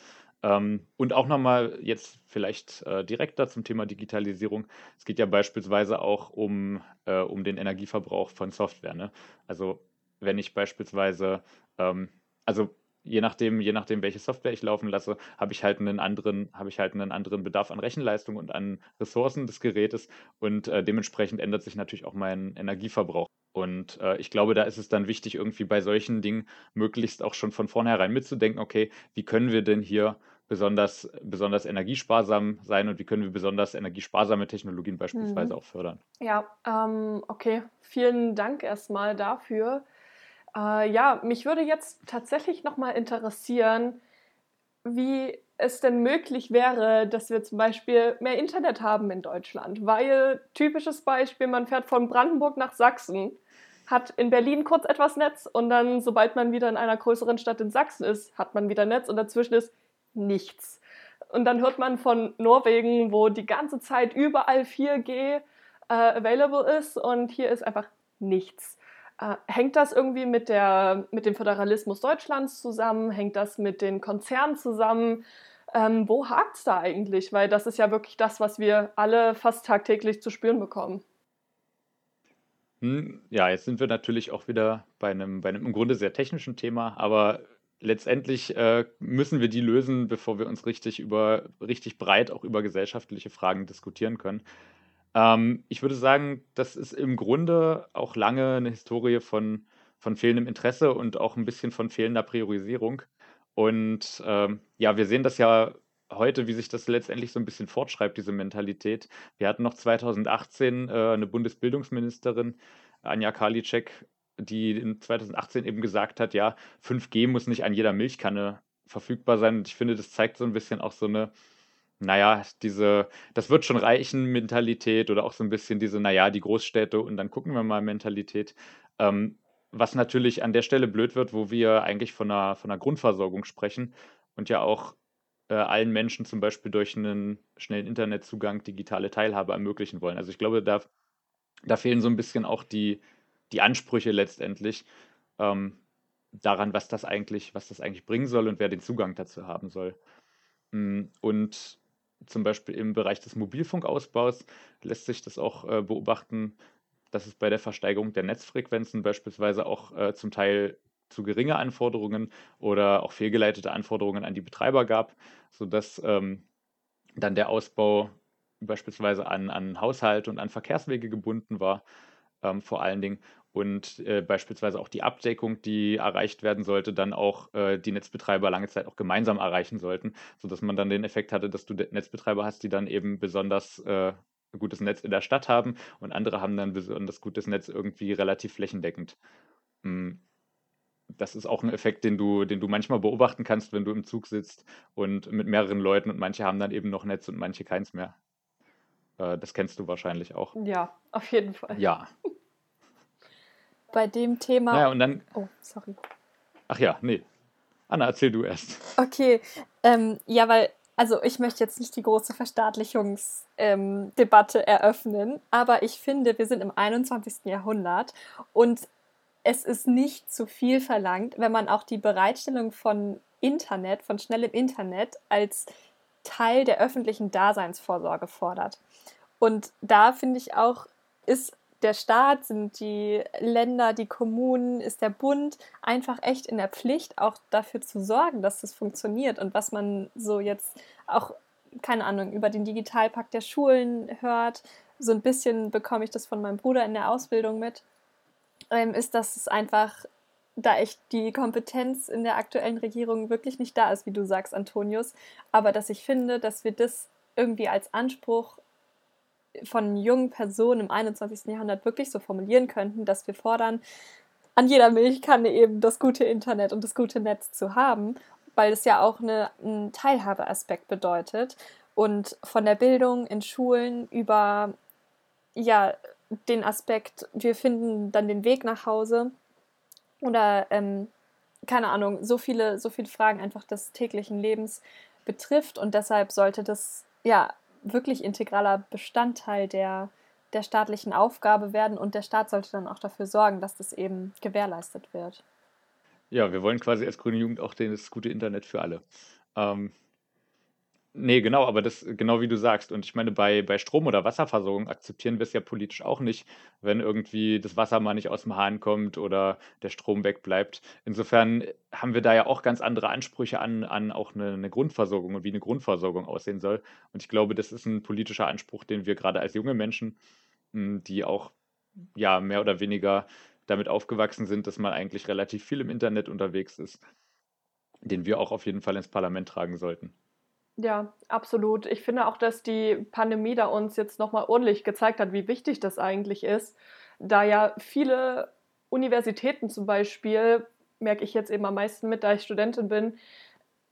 Ähm, und auch nochmal jetzt vielleicht äh, direkter zum Thema Digitalisierung. Es geht ja beispielsweise auch um, äh, um den Energieverbrauch von Software. Ne? Also wenn ich beispielsweise, ähm, also je nachdem, je nachdem, welche Software ich laufen lasse, habe ich halt einen anderen, habe ich halt einen anderen Bedarf an Rechenleistung und an Ressourcen des Gerätes und äh, dementsprechend ändert sich natürlich auch mein Energieverbrauch. Und äh, ich glaube, da ist es dann wichtig, irgendwie bei solchen Dingen möglichst auch schon von vornherein mitzudenken, okay, wie können wir denn hier besonders, besonders energiesparsam sein und wie können wir besonders energiesparsame Technologien beispielsweise mhm. auch fördern. Ja, ähm, okay. Vielen Dank erstmal dafür. Äh, ja, mich würde jetzt tatsächlich nochmal interessieren, wie es denn möglich wäre, dass wir zum Beispiel mehr Internet haben in Deutschland. Weil, typisches Beispiel, man fährt von Brandenburg nach Sachsen, hat in Berlin kurz etwas Netz und dann, sobald man wieder in einer größeren Stadt in Sachsen ist, hat man wieder Netz und dazwischen ist nichts. Und dann hört man von Norwegen, wo die ganze Zeit überall 4G äh, available ist und hier ist einfach nichts. Äh, hängt das irgendwie mit, der, mit dem Föderalismus Deutschlands zusammen? Hängt das mit den Konzernen zusammen? Ähm, wo hakt es da eigentlich? Weil das ist ja wirklich das, was wir alle fast tagtäglich zu spüren bekommen. Hm, ja, jetzt sind wir natürlich auch wieder bei einem, bei einem im Grunde sehr technischen Thema, aber letztendlich äh, müssen wir die lösen, bevor wir uns richtig über richtig breit auch über gesellschaftliche Fragen diskutieren können. Ähm, ich würde sagen, das ist im Grunde auch lange eine Historie von, von fehlendem Interesse und auch ein bisschen von fehlender Priorisierung. Und ähm, ja, wir sehen das ja heute, wie sich das letztendlich so ein bisschen fortschreibt, diese Mentalität. Wir hatten noch 2018 äh, eine Bundesbildungsministerin, Anja Karliczek, die in 2018 eben gesagt hat, ja, 5G muss nicht an jeder Milchkanne verfügbar sein. Und ich finde, das zeigt so ein bisschen auch so eine naja, diese, das wird schon reichen Mentalität oder auch so ein bisschen diese, naja, die Großstädte und dann gucken wir mal Mentalität. Ähm, was natürlich an der Stelle blöd wird, wo wir eigentlich von einer, von einer Grundversorgung sprechen und ja auch äh, allen Menschen zum Beispiel durch einen schnellen Internetzugang digitale Teilhabe ermöglichen wollen. Also ich glaube, da, da fehlen so ein bisschen auch die, die Ansprüche letztendlich ähm, daran, was das eigentlich, was das eigentlich bringen soll und wer den Zugang dazu haben soll. Mm, und zum Beispiel im Bereich des Mobilfunkausbaus lässt sich das auch äh, beobachten, dass es bei der Versteigerung der Netzfrequenzen beispielsweise auch äh, zum Teil zu geringe Anforderungen oder auch fehlgeleitete Anforderungen an die Betreiber gab, sodass ähm, dann der Ausbau beispielsweise an, an Haushalte und an Verkehrswege gebunden war, ähm, vor allen Dingen und äh, beispielsweise auch die Abdeckung, die erreicht werden sollte, dann auch äh, die Netzbetreiber lange Zeit auch gemeinsam erreichen sollten, sodass man dann den Effekt hatte, dass du Netzbetreiber hast, die dann eben besonders äh, gutes Netz in der Stadt haben und andere haben dann besonders gutes Netz irgendwie relativ flächendeckend. Hm. das ist auch ein Effekt, den du, den du manchmal beobachten kannst, wenn du im Zug sitzt und mit mehreren Leuten und manche haben dann eben noch Netz und manche keins mehr. Äh, das kennst du wahrscheinlich auch. Ja, auf jeden Fall. Ja. Bei dem Thema. Naja, und dann. Oh, sorry. Ach ja, nee. Anna, erzähl du erst. Okay, ähm, ja, weil, also ich möchte jetzt nicht die große Verstaatlichungsdebatte ähm, eröffnen, aber ich finde, wir sind im 21. Jahrhundert und es ist nicht zu viel verlangt, wenn man auch die Bereitstellung von Internet, von schnellem Internet als Teil der öffentlichen Daseinsvorsorge fordert. Und da finde ich auch, ist der Staat, sind die Länder, die Kommunen, ist der Bund einfach echt in der Pflicht, auch dafür zu sorgen, dass das funktioniert. Und was man so jetzt auch, keine Ahnung, über den Digitalpakt der Schulen hört, so ein bisschen bekomme ich das von meinem Bruder in der Ausbildung mit, ähm, ist, dass es einfach da echt die Kompetenz in der aktuellen Regierung wirklich nicht da ist, wie du sagst, Antonius. Aber dass ich finde, dass wir das irgendwie als Anspruch von jungen Personen im 21. Jahrhundert wirklich so formulieren könnten, dass wir fordern, an jeder Milchkanne eben das gute Internet und das gute Netz zu haben, weil es ja auch eine, einen Teilhabeaspekt bedeutet. Und von der Bildung in Schulen über ja, den Aspekt, wir finden dann den Weg nach Hause oder ähm, keine Ahnung, so viele, so viele Fragen einfach des täglichen Lebens betrifft und deshalb sollte das ja wirklich integraler Bestandteil der, der staatlichen Aufgabe werden und der Staat sollte dann auch dafür sorgen, dass das eben gewährleistet wird. Ja, wir wollen quasi als Grüne Jugend auch das gute Internet für alle. Ähm, Nee, genau, aber das genau wie du sagst. Und ich meine, bei, bei Strom- oder Wasserversorgung akzeptieren wir es ja politisch auch nicht, wenn irgendwie das Wasser mal nicht aus dem Hahn kommt oder der Strom wegbleibt. Insofern haben wir da ja auch ganz andere Ansprüche an, an auch eine, eine Grundversorgung und wie eine Grundversorgung aussehen soll. Und ich glaube, das ist ein politischer Anspruch, den wir gerade als junge Menschen, hm, die auch ja mehr oder weniger damit aufgewachsen sind, dass man eigentlich relativ viel im Internet unterwegs ist, den wir auch auf jeden Fall ins Parlament tragen sollten. Ja, absolut. Ich finde auch, dass die Pandemie da uns jetzt nochmal ordentlich gezeigt hat, wie wichtig das eigentlich ist, da ja viele Universitäten zum Beispiel, merke ich jetzt eben am meisten mit, da ich Studentin bin,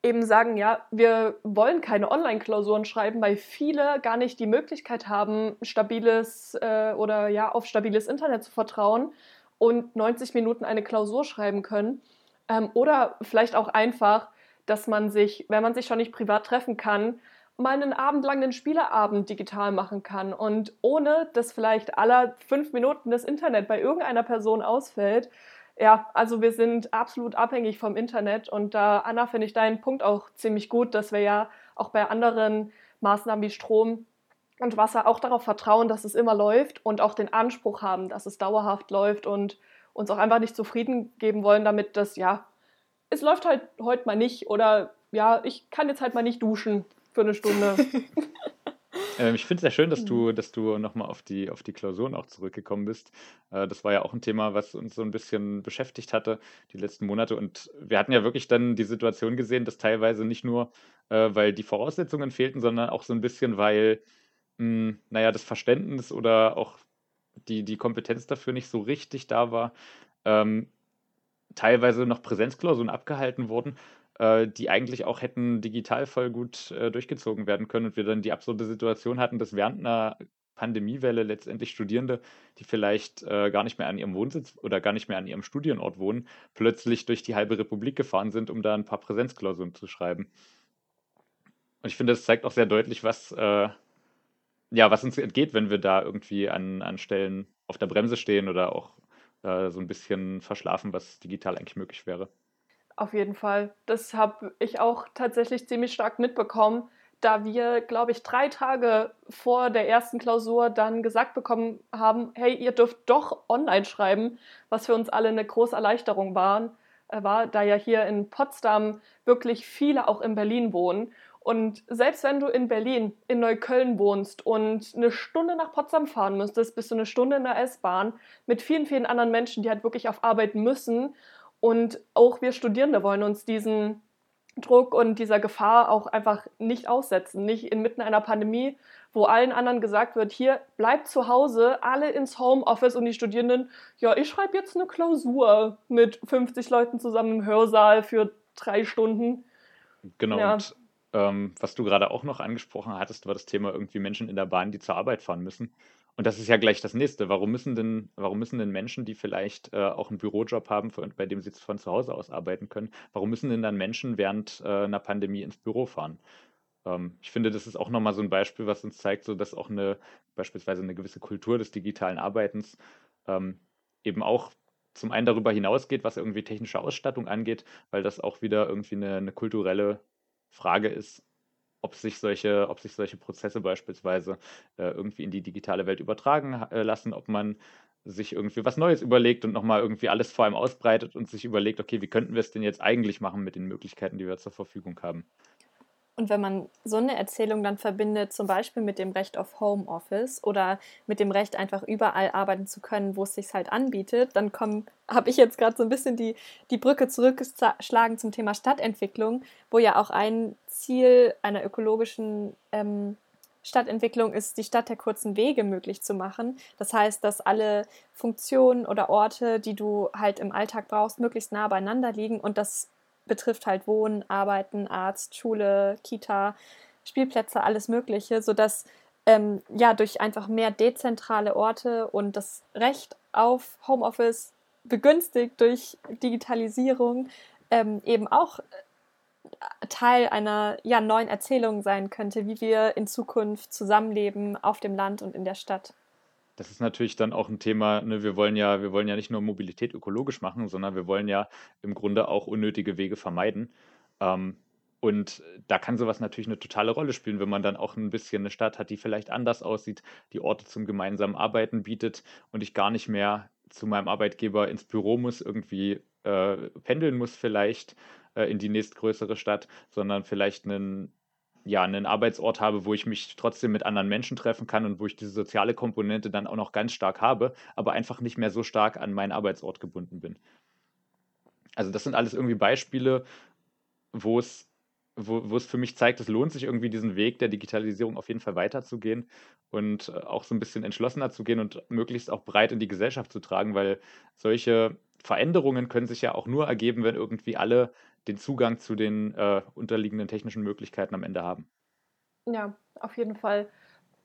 eben sagen, ja, wir wollen keine Online-Klausuren schreiben, weil viele gar nicht die Möglichkeit haben, stabiles äh, oder ja, auf stabiles Internet zu vertrauen und 90 Minuten eine Klausur schreiben können. Ähm, oder vielleicht auch einfach dass man sich, wenn man sich schon nicht privat treffen kann, mal einen Abend lang den Spieleabend digital machen kann und ohne dass vielleicht aller fünf Minuten das Internet bei irgendeiner Person ausfällt. Ja, also wir sind absolut abhängig vom Internet und da, Anna, finde ich deinen Punkt auch ziemlich gut, dass wir ja auch bei anderen Maßnahmen wie Strom und Wasser auch darauf vertrauen, dass es immer läuft und auch den Anspruch haben, dass es dauerhaft läuft und uns auch einfach nicht zufrieden geben wollen, damit das ja es läuft halt heute mal nicht oder ja, ich kann jetzt halt mal nicht duschen für eine Stunde. ähm, ich finde es sehr schön, dass du, dass du nochmal auf die, auf die Klausuren auch zurückgekommen bist. Äh, das war ja auch ein Thema, was uns so ein bisschen beschäftigt hatte die letzten Monate. Und wir hatten ja wirklich dann die Situation gesehen, dass teilweise nicht nur, äh, weil die Voraussetzungen fehlten, sondern auch so ein bisschen, weil, mh, hm, naja, das Verständnis oder auch die, die Kompetenz dafür nicht so richtig da war. Ähm, teilweise noch Präsenzklausuren abgehalten wurden, äh, die eigentlich auch hätten digital voll gut äh, durchgezogen werden können und wir dann die absurde Situation hatten, dass während einer Pandemiewelle letztendlich Studierende, die vielleicht äh, gar nicht mehr an ihrem Wohnsitz oder gar nicht mehr an ihrem Studienort wohnen, plötzlich durch die halbe Republik gefahren sind, um da ein paar Präsenzklausuren zu schreiben. Und ich finde, das zeigt auch sehr deutlich, was, äh, ja, was uns entgeht, wenn wir da irgendwie an, an Stellen auf der Bremse stehen oder auch äh, so ein bisschen verschlafen, was digital eigentlich möglich wäre. Auf jeden Fall. Das habe ich auch tatsächlich ziemlich stark mitbekommen, da wir, glaube ich, drei Tage vor der ersten Klausur dann gesagt bekommen haben, hey, ihr dürft doch online schreiben, was für uns alle eine große Erleichterung waren, äh, war, da ja hier in Potsdam wirklich viele auch in Berlin wohnen und selbst wenn du in Berlin, in Neukölln wohnst und eine Stunde nach Potsdam fahren müsstest, bist du eine Stunde in der S-Bahn mit vielen, vielen anderen Menschen, die halt wirklich auf Arbeit müssen. Und auch wir Studierende wollen uns diesen Druck und dieser Gefahr auch einfach nicht aussetzen, nicht inmitten einer Pandemie, wo allen anderen gesagt wird, hier bleibt zu Hause, alle ins Homeoffice und die Studierenden, ja, ich schreibe jetzt eine Klausur mit 50 Leuten zusammen im Hörsaal für drei Stunden. Genau, ja. und ähm, was du gerade auch noch angesprochen hattest, war das Thema irgendwie Menschen in der Bahn, die zur Arbeit fahren müssen. Und das ist ja gleich das nächste. Warum müssen denn, warum müssen denn Menschen, die vielleicht äh, auch einen Bürojob haben, für, bei dem sie von zu Hause aus arbeiten können, warum müssen denn dann Menschen während äh, einer Pandemie ins Büro fahren? Ähm, ich finde, das ist auch nochmal so ein Beispiel, was uns zeigt, so dass auch eine, beispielsweise eine gewisse Kultur des digitalen Arbeitens ähm, eben auch zum einen darüber hinausgeht, was irgendwie technische Ausstattung angeht, weil das auch wieder irgendwie eine, eine kulturelle Frage ist, ob sich solche, ob sich solche Prozesse beispielsweise äh, irgendwie in die digitale Welt übertragen äh, lassen, ob man sich irgendwie was Neues überlegt und nochmal irgendwie alles vor allem ausbreitet und sich überlegt, okay, wie könnten wir es denn jetzt eigentlich machen mit den Möglichkeiten, die wir zur Verfügung haben. Und wenn man so eine Erzählung dann verbindet, zum Beispiel mit dem Recht auf Homeoffice oder mit dem Recht, einfach überall arbeiten zu können, wo es sich halt anbietet, dann habe ich jetzt gerade so ein bisschen die, die Brücke zurückgeschlagen zum Thema Stadtentwicklung, wo ja auch ein Ziel einer ökologischen ähm, Stadtentwicklung ist, die Stadt der kurzen Wege möglich zu machen. Das heißt, dass alle Funktionen oder Orte, die du halt im Alltag brauchst, möglichst nah beieinander liegen und das betrifft halt Wohnen, Arbeiten, Arzt, Schule, Kita, Spielplätze, alles Mögliche, sodass ähm, ja durch einfach mehr dezentrale Orte und das Recht auf Homeoffice begünstigt durch Digitalisierung ähm, eben auch äh, Teil einer ja, neuen Erzählung sein könnte, wie wir in Zukunft zusammenleben auf dem Land und in der Stadt das ist natürlich dann auch ein Thema, ne, wir wollen ja, wir wollen ja nicht nur Mobilität ökologisch machen, sondern wir wollen ja im Grunde auch unnötige Wege vermeiden. Ähm, und da kann sowas natürlich eine totale Rolle spielen, wenn man dann auch ein bisschen eine Stadt hat, die vielleicht anders aussieht, die Orte zum gemeinsamen Arbeiten bietet und ich gar nicht mehr zu meinem Arbeitgeber ins Büro muss, irgendwie äh, pendeln muss vielleicht äh, in die nächstgrößere Stadt, sondern vielleicht einen ja, einen Arbeitsort habe, wo ich mich trotzdem mit anderen Menschen treffen kann und wo ich diese soziale Komponente dann auch noch ganz stark habe, aber einfach nicht mehr so stark an meinen Arbeitsort gebunden bin. Also das sind alles irgendwie Beispiele, wo es, wo, wo es für mich zeigt, es lohnt sich irgendwie diesen Weg der Digitalisierung auf jeden Fall weiterzugehen und äh, auch so ein bisschen entschlossener zu gehen und möglichst auch breit in die Gesellschaft zu tragen, weil solche Veränderungen können sich ja auch nur ergeben, wenn irgendwie alle den Zugang zu den äh, unterliegenden technischen Möglichkeiten am Ende haben. Ja, auf jeden Fall.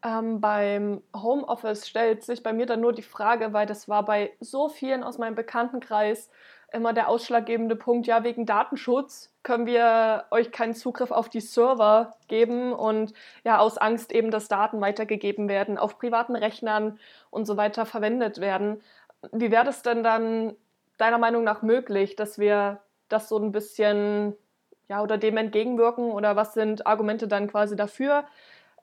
Ähm, beim Homeoffice stellt sich bei mir dann nur die Frage, weil das war bei so vielen aus meinem Bekanntenkreis immer der ausschlaggebende Punkt, ja, wegen Datenschutz können wir euch keinen Zugriff auf die Server geben und ja, aus Angst eben, dass Daten weitergegeben werden, auf privaten Rechnern und so weiter verwendet werden. Wie wäre das denn dann deiner Meinung nach möglich, dass wir das so ein bisschen, ja, oder dem entgegenwirken? Oder was sind Argumente dann quasi dafür,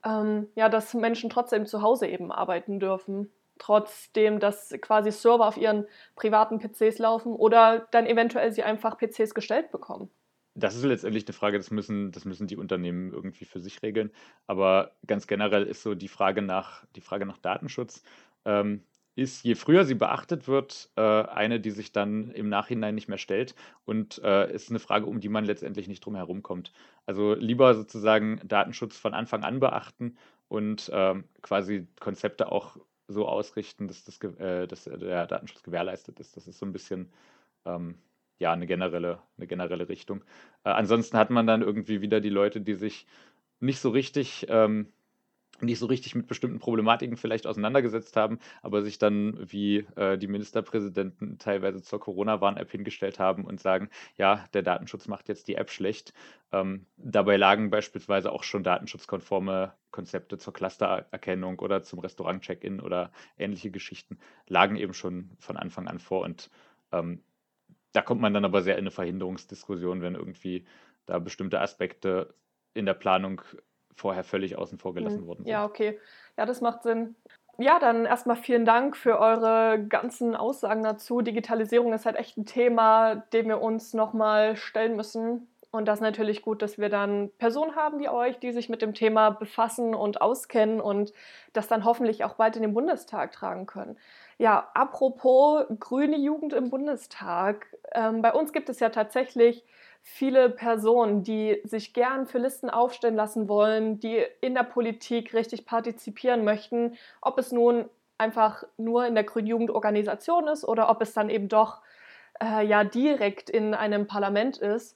ähm, ja, dass Menschen trotzdem zu Hause eben arbeiten dürfen? Trotzdem, dass quasi Server auf ihren privaten PCs laufen oder dann eventuell sie einfach PCs gestellt bekommen. Das ist letztendlich eine Frage, das müssen, das müssen die Unternehmen irgendwie für sich regeln. Aber ganz generell ist so die Frage nach, die Frage nach Datenschutz. Ähm, ist, je früher sie beachtet wird, äh, eine, die sich dann im Nachhinein nicht mehr stellt und äh, ist eine Frage, um die man letztendlich nicht drum herum kommt. Also lieber sozusagen Datenschutz von Anfang an beachten und ähm, quasi Konzepte auch so ausrichten, dass, das, äh, dass der Datenschutz gewährleistet ist. Das ist so ein bisschen ähm, ja, eine generelle, eine generelle Richtung. Äh, ansonsten hat man dann irgendwie wieder die Leute, die sich nicht so richtig ähm, nicht so richtig mit bestimmten Problematiken vielleicht auseinandergesetzt haben, aber sich dann wie äh, die Ministerpräsidenten teilweise zur Corona-Warn-App hingestellt haben und sagen, ja, der Datenschutz macht jetzt die App schlecht. Ähm, dabei lagen beispielsweise auch schon datenschutzkonforme Konzepte zur Clustererkennung oder zum Restaurant-Check-In oder ähnliche Geschichten, lagen eben schon von Anfang an vor und ähm, da kommt man dann aber sehr in eine Verhinderungsdiskussion, wenn irgendwie da bestimmte Aspekte in der Planung vorher völlig außen vor gelassen hm. worden sind. Ja, okay. Ja, das macht Sinn. Ja, dann erstmal vielen Dank für eure ganzen Aussagen dazu. Digitalisierung ist halt echt ein Thema, dem wir uns nochmal stellen müssen. Und das ist natürlich gut, dass wir dann Personen haben wie euch, die sich mit dem Thema befassen und auskennen und das dann hoffentlich auch bald in den Bundestag tragen können. Ja, apropos grüne Jugend im Bundestag. Ähm, bei uns gibt es ja tatsächlich viele Personen, die sich gern für Listen aufstellen lassen wollen, die in der Politik richtig partizipieren möchten, ob es nun einfach nur in der Grünen Jugendorganisation ist oder ob es dann eben doch äh, ja direkt in einem Parlament ist.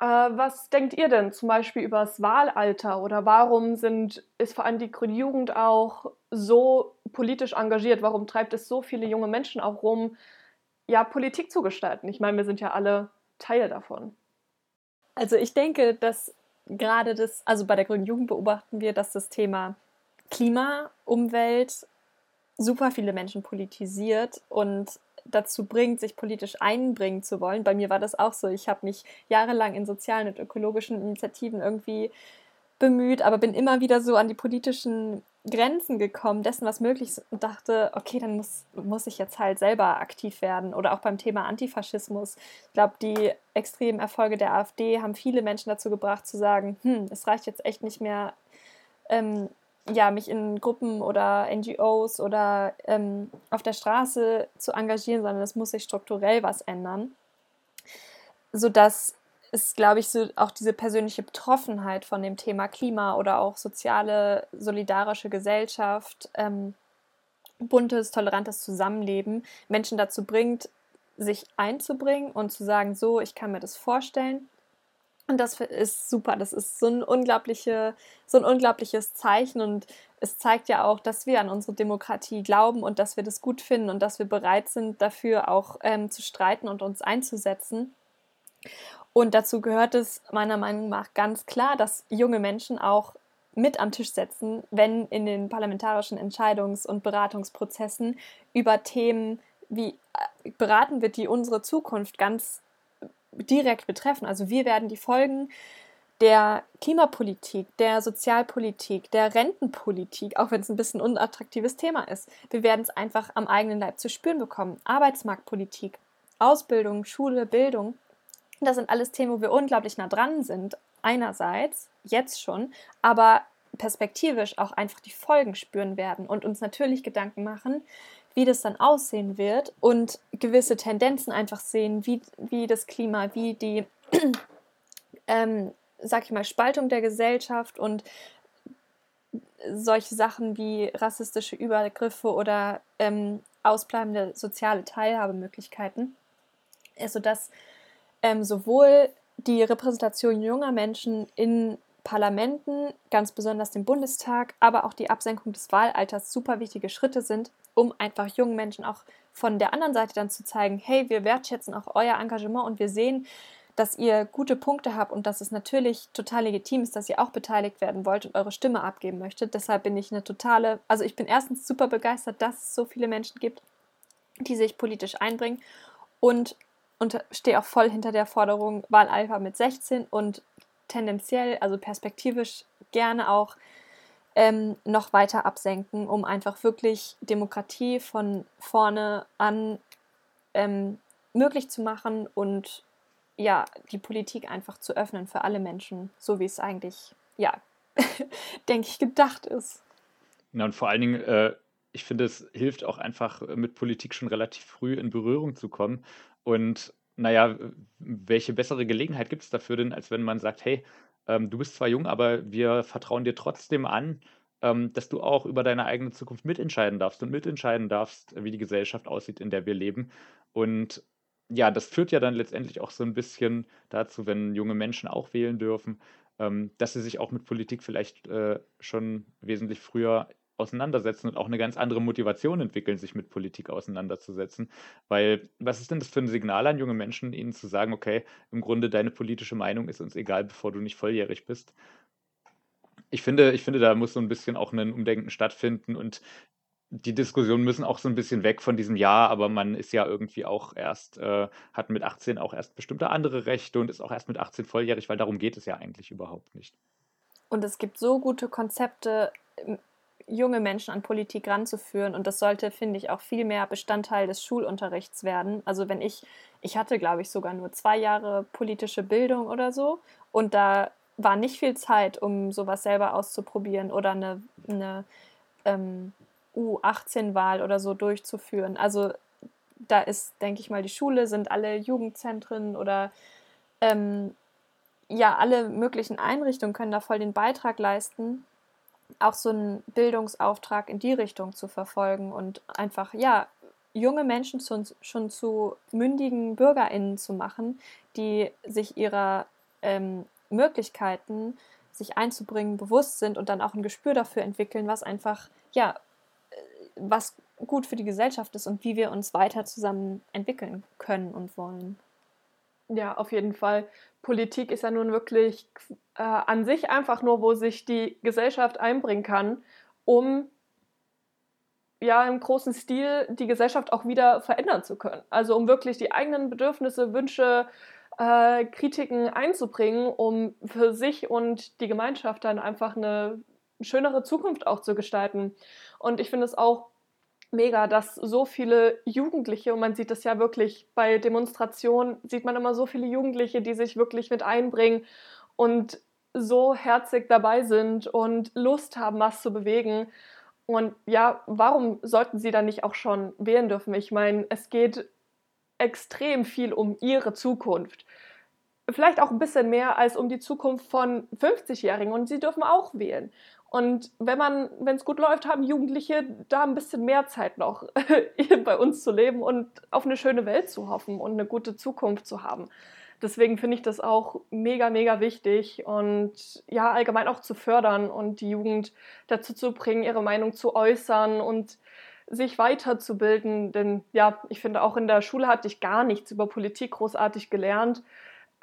Äh, was denkt ihr denn zum Beispiel über das Wahlalter oder warum sind, ist vor allem die Grüne Jugend auch so politisch engagiert? Warum treibt es so viele junge Menschen auch rum, ja, Politik zu gestalten? Ich meine, wir sind ja alle Teil davon. Also ich denke, dass gerade das, also bei der Grünen Jugend beobachten wir, dass das Thema Klima, Umwelt super viele Menschen politisiert und dazu bringt, sich politisch einbringen zu wollen. Bei mir war das auch so. Ich habe mich jahrelang in sozialen und ökologischen Initiativen irgendwie bemüht, aber bin immer wieder so an die politischen Grenzen gekommen, dessen, was möglich ist und dachte, okay, dann muss, muss ich jetzt halt selber aktiv werden. Oder auch beim Thema Antifaschismus. Ich glaube, die extremen Erfolge der AfD haben viele Menschen dazu gebracht zu sagen, hm, es reicht jetzt echt nicht mehr, ähm, ja, mich in Gruppen oder NGOs oder ähm, auf der Straße zu engagieren, sondern es muss sich strukturell was ändern. Sodass es, glaube ich, so auch diese persönliche Betroffenheit von dem Thema Klima oder auch soziale, solidarische Gesellschaft, ähm, buntes, tolerantes Zusammenleben Menschen dazu bringt, sich einzubringen und zu sagen, so, ich kann mir das vorstellen, und das ist super. Das ist so ein, unglaubliche, so ein unglaubliches Zeichen und es zeigt ja auch, dass wir an unsere Demokratie glauben und dass wir das gut finden und dass wir bereit sind, dafür auch ähm, zu streiten und uns einzusetzen. Und dazu gehört es meiner Meinung nach ganz klar, dass junge Menschen auch mit am Tisch setzen, wenn in den parlamentarischen Entscheidungs- und Beratungsprozessen über Themen wie äh, beraten wird, die unsere Zukunft ganz direkt betreffen. Also wir werden die Folgen der Klimapolitik, der Sozialpolitik, der Rentenpolitik, auch wenn es ein bisschen unattraktives Thema ist, wir werden es einfach am eigenen Leib zu spüren bekommen. Arbeitsmarktpolitik, Ausbildung, Schule, Bildung, das sind alles Themen, wo wir unglaublich nah dran sind. Einerseits, jetzt schon, aber perspektivisch auch einfach die Folgen spüren werden und uns natürlich Gedanken machen, wie das dann aussehen wird und gewisse Tendenzen einfach sehen, wie, wie das Klima, wie die, ähm, sag ich mal, Spaltung der Gesellschaft und solche Sachen wie rassistische Übergriffe oder ähm, ausbleibende soziale Teilhabemöglichkeiten, sodass ähm, sowohl die Repräsentation junger Menschen in Parlamenten, ganz besonders dem Bundestag, aber auch die Absenkung des Wahlalters super wichtige Schritte sind, um einfach jungen Menschen auch von der anderen Seite dann zu zeigen, hey, wir wertschätzen auch euer Engagement und wir sehen, dass ihr gute Punkte habt und dass es natürlich total legitim ist, dass ihr auch beteiligt werden wollt und eure Stimme abgeben möchtet. Deshalb bin ich eine totale, also ich bin erstens super begeistert, dass es so viele Menschen gibt, die sich politisch einbringen und, und stehe auch voll hinter der Forderung Wahlalpha mit 16 und tendenziell, also perspektivisch gerne auch ähm, noch weiter absenken, um einfach wirklich Demokratie von vorne an ähm, möglich zu machen und ja, die Politik einfach zu öffnen für alle Menschen, so wie es eigentlich, ja, denke ich, gedacht ist. Ja, und vor allen Dingen, äh, ich finde, es hilft auch einfach, mit Politik schon relativ früh in Berührung zu kommen. Und naja, welche bessere Gelegenheit gibt es dafür denn, als wenn man sagt, hey, ähm, du bist zwar jung, aber wir vertrauen dir trotzdem an, ähm, dass du auch über deine eigene Zukunft mitentscheiden darfst und mitentscheiden darfst, wie die Gesellschaft aussieht, in der wir leben. Und ja, das führt ja dann letztendlich auch so ein bisschen dazu, wenn junge Menschen auch wählen dürfen, ähm, dass sie sich auch mit Politik vielleicht äh, schon wesentlich früher auseinandersetzen und auch eine ganz andere Motivation entwickeln, sich mit Politik auseinanderzusetzen. Weil, was ist denn das für ein Signal an junge Menschen, ihnen zu sagen, okay, im Grunde deine politische Meinung ist uns egal, bevor du nicht volljährig bist? Ich finde, ich finde, da muss so ein bisschen auch ein Umdenken stattfinden und die Diskussionen müssen auch so ein bisschen weg von diesem Ja, aber man ist ja irgendwie auch erst, äh, hat mit 18 auch erst bestimmte andere Rechte und ist auch erst mit 18 volljährig, weil darum geht es ja eigentlich überhaupt nicht. Und es gibt so gute Konzepte junge Menschen an Politik ranzuführen. Und das sollte, finde ich, auch viel mehr Bestandteil des Schulunterrichts werden. Also wenn ich, ich hatte, glaube ich, sogar nur zwei Jahre politische Bildung oder so. Und da war nicht viel Zeit, um sowas selber auszuprobieren oder eine, eine ähm, U18-Wahl oder so durchzuführen. Also da ist, denke ich mal, die Schule, sind alle Jugendzentren oder ähm, ja, alle möglichen Einrichtungen können da voll den Beitrag leisten, auch so einen Bildungsauftrag in die Richtung zu verfolgen und einfach, ja, junge Menschen zu, schon zu mündigen BürgerInnen zu machen, die sich ihrer ähm, Möglichkeiten, sich einzubringen, bewusst sind und dann auch ein Gespür dafür entwickeln, was einfach, ja, äh, was gut für die Gesellschaft ist und wie wir uns weiter zusammen entwickeln können und wollen. Ja, auf jeden Fall. Politik ist ja nun wirklich äh, an sich einfach nur, wo sich die Gesellschaft einbringen kann, um ja im großen Stil die Gesellschaft auch wieder verändern zu können. Also um wirklich die eigenen Bedürfnisse, Wünsche, äh, Kritiken einzubringen, um für sich und die Gemeinschaft dann einfach eine schönere Zukunft auch zu gestalten. Und ich finde es auch mega, dass so viele Jugendliche, und man sieht es ja wirklich bei Demonstrationen, sieht man immer so viele Jugendliche, die sich wirklich mit einbringen und so herzig dabei sind und Lust haben, was zu bewegen. Und ja, warum sollten sie dann nicht auch schon wählen dürfen? Ich meine, es geht extrem viel um ihre Zukunft. Vielleicht auch ein bisschen mehr als um die Zukunft von 50-Jährigen und sie dürfen auch wählen. Und wenn man, wenn es gut läuft, haben Jugendliche da ein bisschen mehr Zeit noch, bei uns zu leben und auf eine schöne Welt zu hoffen und eine gute Zukunft zu haben. Deswegen finde ich das auch mega, mega wichtig und ja, allgemein auch zu fördern und die Jugend dazu zu bringen, ihre Meinung zu äußern und sich weiterzubilden. Denn ja, ich finde, auch in der Schule hatte ich gar nichts über Politik großartig gelernt.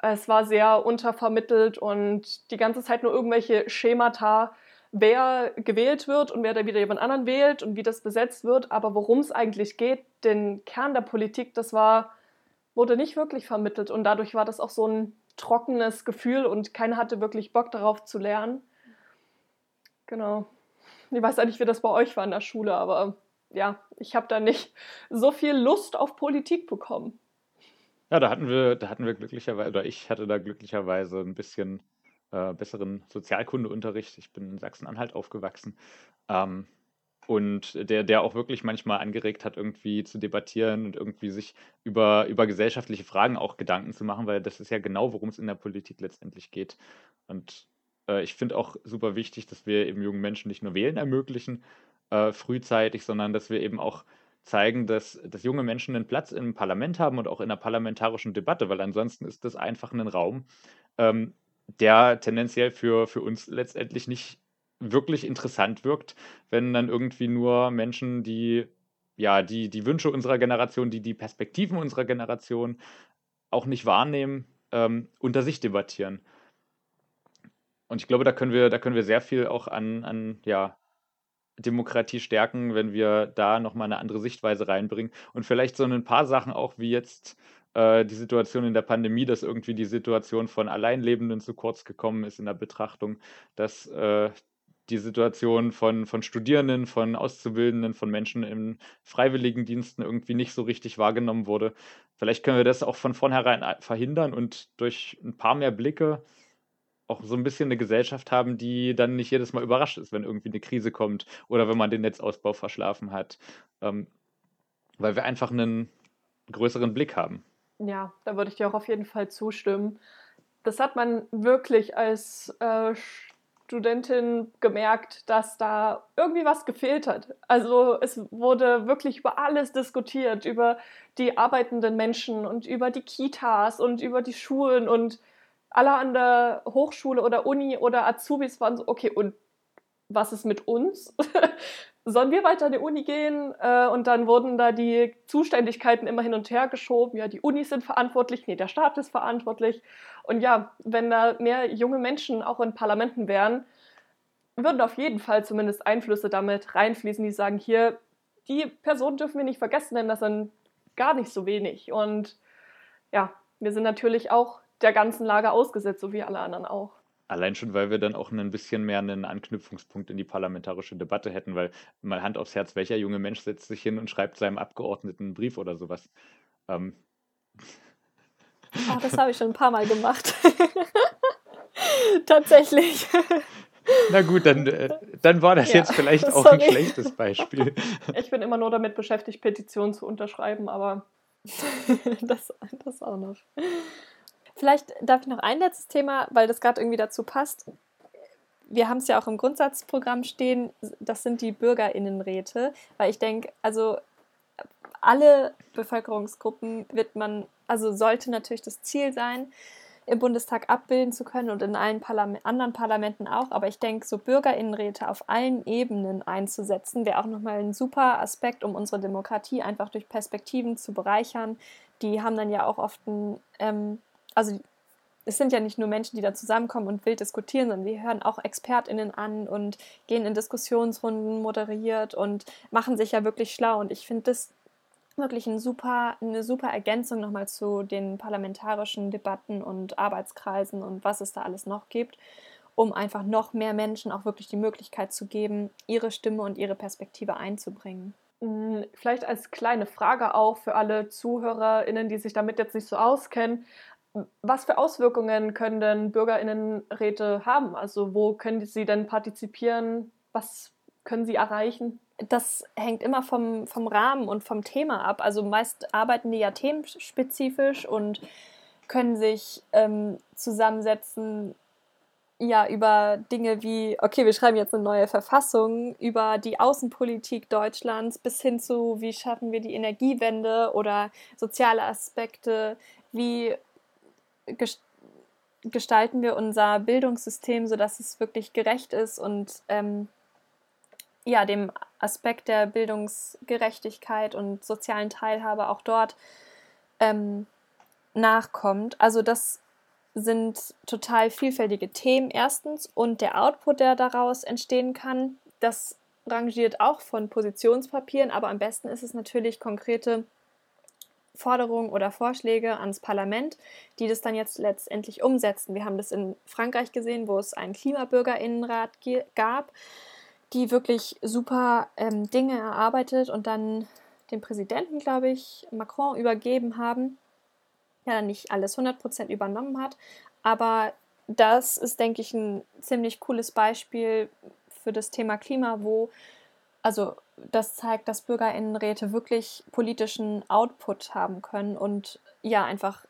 Es war sehr untervermittelt und die ganze Zeit nur irgendwelche Schemata, wer gewählt wird und wer da wieder jemand anderen wählt und wie das besetzt wird. Aber worum es eigentlich geht, den Kern der Politik, das war, wurde nicht wirklich vermittelt. Und dadurch war das auch so ein trockenes Gefühl und keiner hatte wirklich Bock darauf zu lernen. Genau. Ich weiß nicht, wie das bei euch war in der Schule, aber ja, ich habe da nicht so viel Lust auf Politik bekommen. Ja, da hatten wir, da hatten wir glücklicherweise, oder ich hatte da glücklicherweise ein bisschen äh, besseren Sozialkundeunterricht. Ich bin in Sachsen-Anhalt aufgewachsen. Ähm, und der, der auch wirklich manchmal angeregt hat, irgendwie zu debattieren und irgendwie sich über, über gesellschaftliche Fragen auch Gedanken zu machen, weil das ist ja genau, worum es in der Politik letztendlich geht. Und äh, ich finde auch super wichtig, dass wir eben jungen Menschen nicht nur Wählen ermöglichen, äh, frühzeitig, sondern dass wir eben auch zeigen, dass, dass junge Menschen einen Platz im Parlament haben und auch in der parlamentarischen Debatte, weil ansonsten ist das einfach ein Raum, ähm, der tendenziell für, für uns letztendlich nicht wirklich interessant wirkt, wenn dann irgendwie nur Menschen, die ja, die, die Wünsche unserer Generation, die die Perspektiven unserer Generation auch nicht wahrnehmen, ähm, unter sich debattieren. Und ich glaube, da können wir, da können wir sehr viel auch an, an ja, Demokratie stärken, wenn wir da nochmal eine andere Sichtweise reinbringen und vielleicht so ein paar Sachen auch wie jetzt äh, die Situation in der Pandemie, dass irgendwie die Situation von Alleinlebenden zu kurz gekommen ist in der Betrachtung, dass äh, die Situation von, von Studierenden, von Auszubildenden, von Menschen in Freiwilligendiensten irgendwie nicht so richtig wahrgenommen wurde. Vielleicht können wir das auch von vornherein verhindern und durch ein paar mehr Blicke auch so ein bisschen eine Gesellschaft haben, die dann nicht jedes Mal überrascht ist, wenn irgendwie eine Krise kommt oder wenn man den Netzausbau verschlafen hat. Ähm, weil wir einfach einen größeren Blick haben. Ja, da würde ich dir auch auf jeden Fall zustimmen. Das hat man wirklich als äh, Studentin gemerkt, dass da irgendwie was gefehlt hat. Also es wurde wirklich über alles diskutiert, über die arbeitenden Menschen und über die Kitas und über die Schulen und alle an der Hochschule oder Uni oder Azubis waren so, okay, und was ist mit uns? Sollen wir weiter an die Uni gehen? Äh, und dann wurden da die Zuständigkeiten immer hin und her geschoben. Ja, die Unis sind verantwortlich, nee, der Staat ist verantwortlich. Und ja, wenn da mehr junge Menschen auch in Parlamenten wären, würden auf jeden Fall zumindest Einflüsse damit reinfließen, die sagen, hier, die Personen dürfen wir nicht vergessen, denn das sind gar nicht so wenig. Und ja, wir sind natürlich auch der ganzen Lage ausgesetzt, so wie alle anderen auch. Allein schon, weil wir dann auch ein bisschen mehr einen Anknüpfungspunkt in die parlamentarische Debatte hätten, weil mal Hand aufs Herz, welcher junge Mensch setzt sich hin und schreibt seinem Abgeordneten einen Brief oder sowas? Ähm. Oh, das habe ich schon ein paar Mal gemacht. Tatsächlich. Na gut, dann, äh, dann war das ja, jetzt vielleicht auch sorry. ein schlechtes Beispiel. Ich bin immer nur damit beschäftigt, Petitionen zu unterschreiben, aber das, das auch noch. Vielleicht darf ich noch ein letztes Thema, weil das gerade irgendwie dazu passt. Wir haben es ja auch im Grundsatzprogramm stehen, das sind die Bürgerinnenräte, weil ich denke, also alle Bevölkerungsgruppen wird man, also sollte natürlich das Ziel sein, im Bundestag abbilden zu können und in allen Parlament, anderen Parlamenten auch. Aber ich denke, so Bürgerinnenräte auf allen Ebenen einzusetzen, wäre auch nochmal ein super Aspekt, um unsere Demokratie einfach durch Perspektiven zu bereichern. Die haben dann ja auch oft ein, ähm, also es sind ja nicht nur Menschen, die da zusammenkommen und wild diskutieren, sondern die hören auch ExpertInnen an und gehen in Diskussionsrunden moderiert und machen sich ja wirklich schlau. Und ich finde das wirklich ein super, eine super Ergänzung nochmal zu den parlamentarischen Debatten und Arbeitskreisen und was es da alles noch gibt, um einfach noch mehr Menschen auch wirklich die Möglichkeit zu geben, ihre Stimme und ihre Perspektive einzubringen. Hm, vielleicht als kleine Frage auch für alle ZuhörerInnen, die sich damit jetzt nicht so auskennen. Was für Auswirkungen können denn BürgerInnenräte haben? Also, wo können sie denn partizipieren? Was können sie erreichen? das hängt immer vom, vom Rahmen und vom Thema ab. Also meist arbeiten die ja themenspezifisch und können sich ähm, zusammensetzen, ja, über Dinge wie, okay, wir schreiben jetzt eine neue Verfassung, über die Außenpolitik Deutschlands bis hin zu, wie schaffen wir die Energiewende oder soziale Aspekte, wie gestalten wir unser Bildungssystem, sodass es wirklich gerecht ist und ähm, ja, dem Aspekt der Bildungsgerechtigkeit und sozialen Teilhabe auch dort ähm, nachkommt. Also das sind total vielfältige Themen erstens und der Output, der daraus entstehen kann, das rangiert auch von Positionspapieren, aber am besten ist es natürlich konkrete Forderungen oder Vorschläge ans Parlament, die das dann jetzt letztendlich umsetzen. Wir haben das in Frankreich gesehen, wo es einen Klimabürgerinnenrat gab die wirklich super ähm, Dinge erarbeitet und dann dem Präsidenten, glaube ich, Macron übergeben haben, der dann nicht alles 100% übernommen hat. Aber das ist, denke ich, ein ziemlich cooles Beispiel für das Thema Klima, wo, also das zeigt, dass Bürgerinnenräte wirklich politischen Output haben können und ja, einfach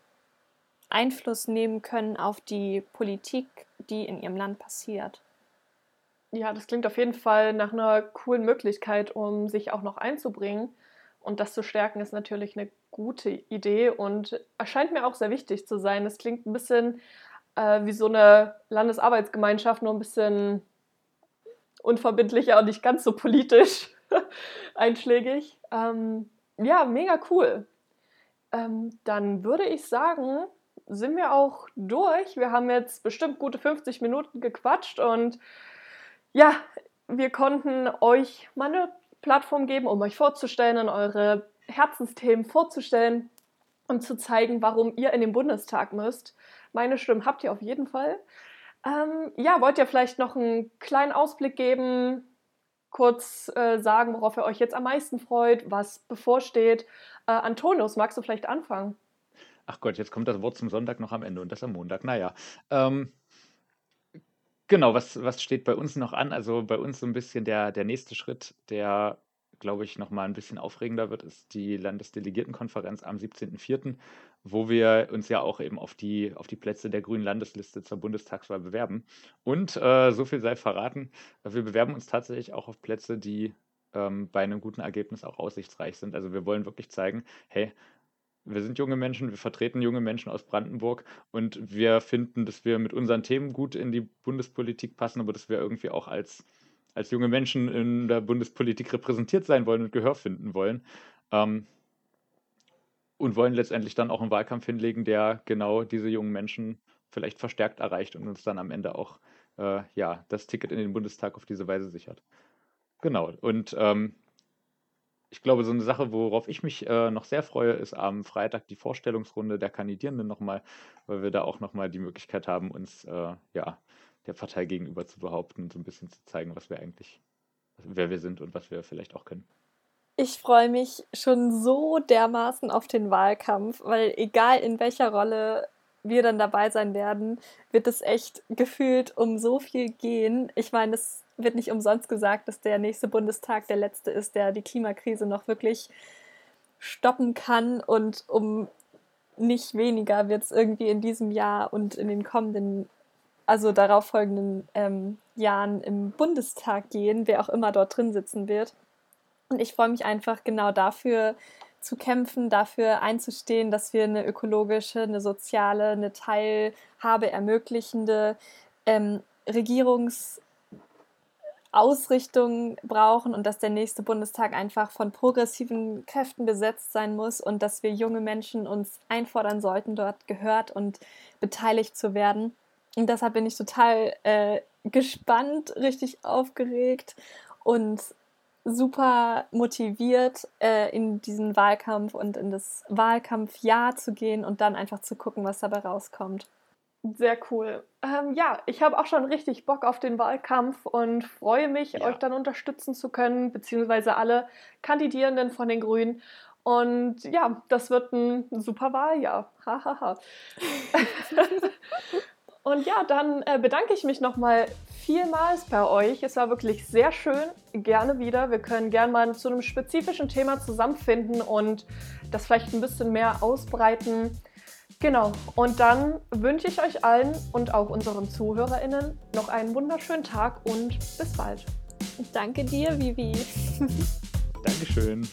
Einfluss nehmen können auf die Politik, die in ihrem Land passiert. Ja, das klingt auf jeden Fall nach einer coolen Möglichkeit, um sich auch noch einzubringen. Und das zu stärken ist natürlich eine gute Idee und erscheint mir auch sehr wichtig zu sein. Es klingt ein bisschen äh, wie so eine Landesarbeitsgemeinschaft, nur ein bisschen unverbindlicher und nicht ganz so politisch einschlägig. Ähm, ja, mega cool. Ähm, dann würde ich sagen, sind wir auch durch. Wir haben jetzt bestimmt gute 50 Minuten gequatscht und ja, wir konnten euch mal eine Plattform geben, um euch vorzustellen und eure Herzensthemen vorzustellen und zu zeigen, warum ihr in den Bundestag müsst. Meine Stimme habt ihr auf jeden Fall. Ähm, ja, wollt ihr vielleicht noch einen kleinen Ausblick geben, kurz äh, sagen, worauf ihr euch jetzt am meisten freut, was bevorsteht? Äh, Antonius, magst du vielleicht anfangen? Ach Gott, jetzt kommt das Wort zum Sonntag noch am Ende und das am Montag. Naja, ähm, Genau, was was steht bei uns noch an? Also, bei uns so ein bisschen der der nächste Schritt, der, glaube ich, noch mal 'n bisschen aufregender wird, ist die Landesdelegiertenkonferenz am 17.04., wo wir uns ja auch eben auf die auf die Plätze der grünen Landesliste zur Bundestagswahl bewerben. Und, äh, so viel sei verraten, wir bewerben uns tatsächlich auch auf Plätze, die, ähm, bei einem guten Ergebnis auch aussichtsreich sind. Also, wir wollen wirklich zeigen: „Hey, wir sind junge Menschen, wir vertreten junge Menschen aus Brandenburg und wir finden, dass wir mit unseren Themen gut in die Bundespolitik passen, aber dass wir irgendwie auch als, als junge Menschen in der Bundespolitik repräsentiert sein wollen und Gehör finden wollen. Ähm, und wollen letztendlich dann auch einen Wahlkampf hinlegen, der genau diese jungen Menschen vielleicht verstärkt erreicht und uns dann am Ende auch äh, ja, das Ticket in den Bundestag auf diese Weise sichert. Genau. Und ähm, ich glaube, so eine Sache, worauf ich mich äh, noch sehr freue, ist am Freitag die Vorstellungsrunde der Kandidierenden nochmal, weil wir da auch nochmal die Möglichkeit haben, uns äh, ja, der Partei gegenüber zu behaupten und so ein bisschen zu zeigen, was wir eigentlich, wer wir sind und was wir vielleicht auch können. Ich freue mich schon so dermaßen auf den Wahlkampf, weil egal in welcher Rolle wir dann dabei sein werden, wird es echt gefühlt um so viel gehen. Ich meine, es wird nicht umsonst gesagt, dass der nächste Bundestag der letzte ist, der die Klimakrise noch wirklich stoppen kann. Und um nicht weniger wird es irgendwie in diesem Jahr und in den kommenden, also darauf folgenden ähm, Jahren im Bundestag gehen, wer auch immer dort drin sitzen wird. Und ich freue mich einfach genau dafür zu kämpfen, dafür einzustehen, dass wir eine ökologische, eine soziale, eine Teilhabe ermöglichende ähm, Regierungs- brauchen und dass der nächste Bundestag einfach von progressiven Kräften besetzt sein muss und dass wir junge Menschen uns einfordern sollten, dort gehört und beteiligt zu werden. Und deshalb bin ich total äh, gespannt, richtig aufgeregt und super motiviert, äh, in diesen Wahlkampf und in das Wahlkampfjahr zu gehen und dann einfach zu gucken, was dabei rauskommt. Sehr cool. Ähm, ja, ich habe auch schon richtig Bock auf den Wahlkampf und freue mich, ja. euch dann unterstützen zu können, beziehungsweise alle Kandidierenden von den Grünen. Und ja, das wird ein super Wahljahr. Hahaha. und ja, dann äh, bedanke ich mich nochmal vielmals bei euch. Es war wirklich sehr schön. Gerne wieder. Wir können gerne mal zu einem spezifischen Thema zusammenfinden und das vielleicht ein bisschen mehr ausbreiten. Genau, und dann wünsche ich euch allen und auch unseren ZuhörerInnen noch einen wunderschönen Tag und bis bald. Danke dir, Vivi. Dankeschön.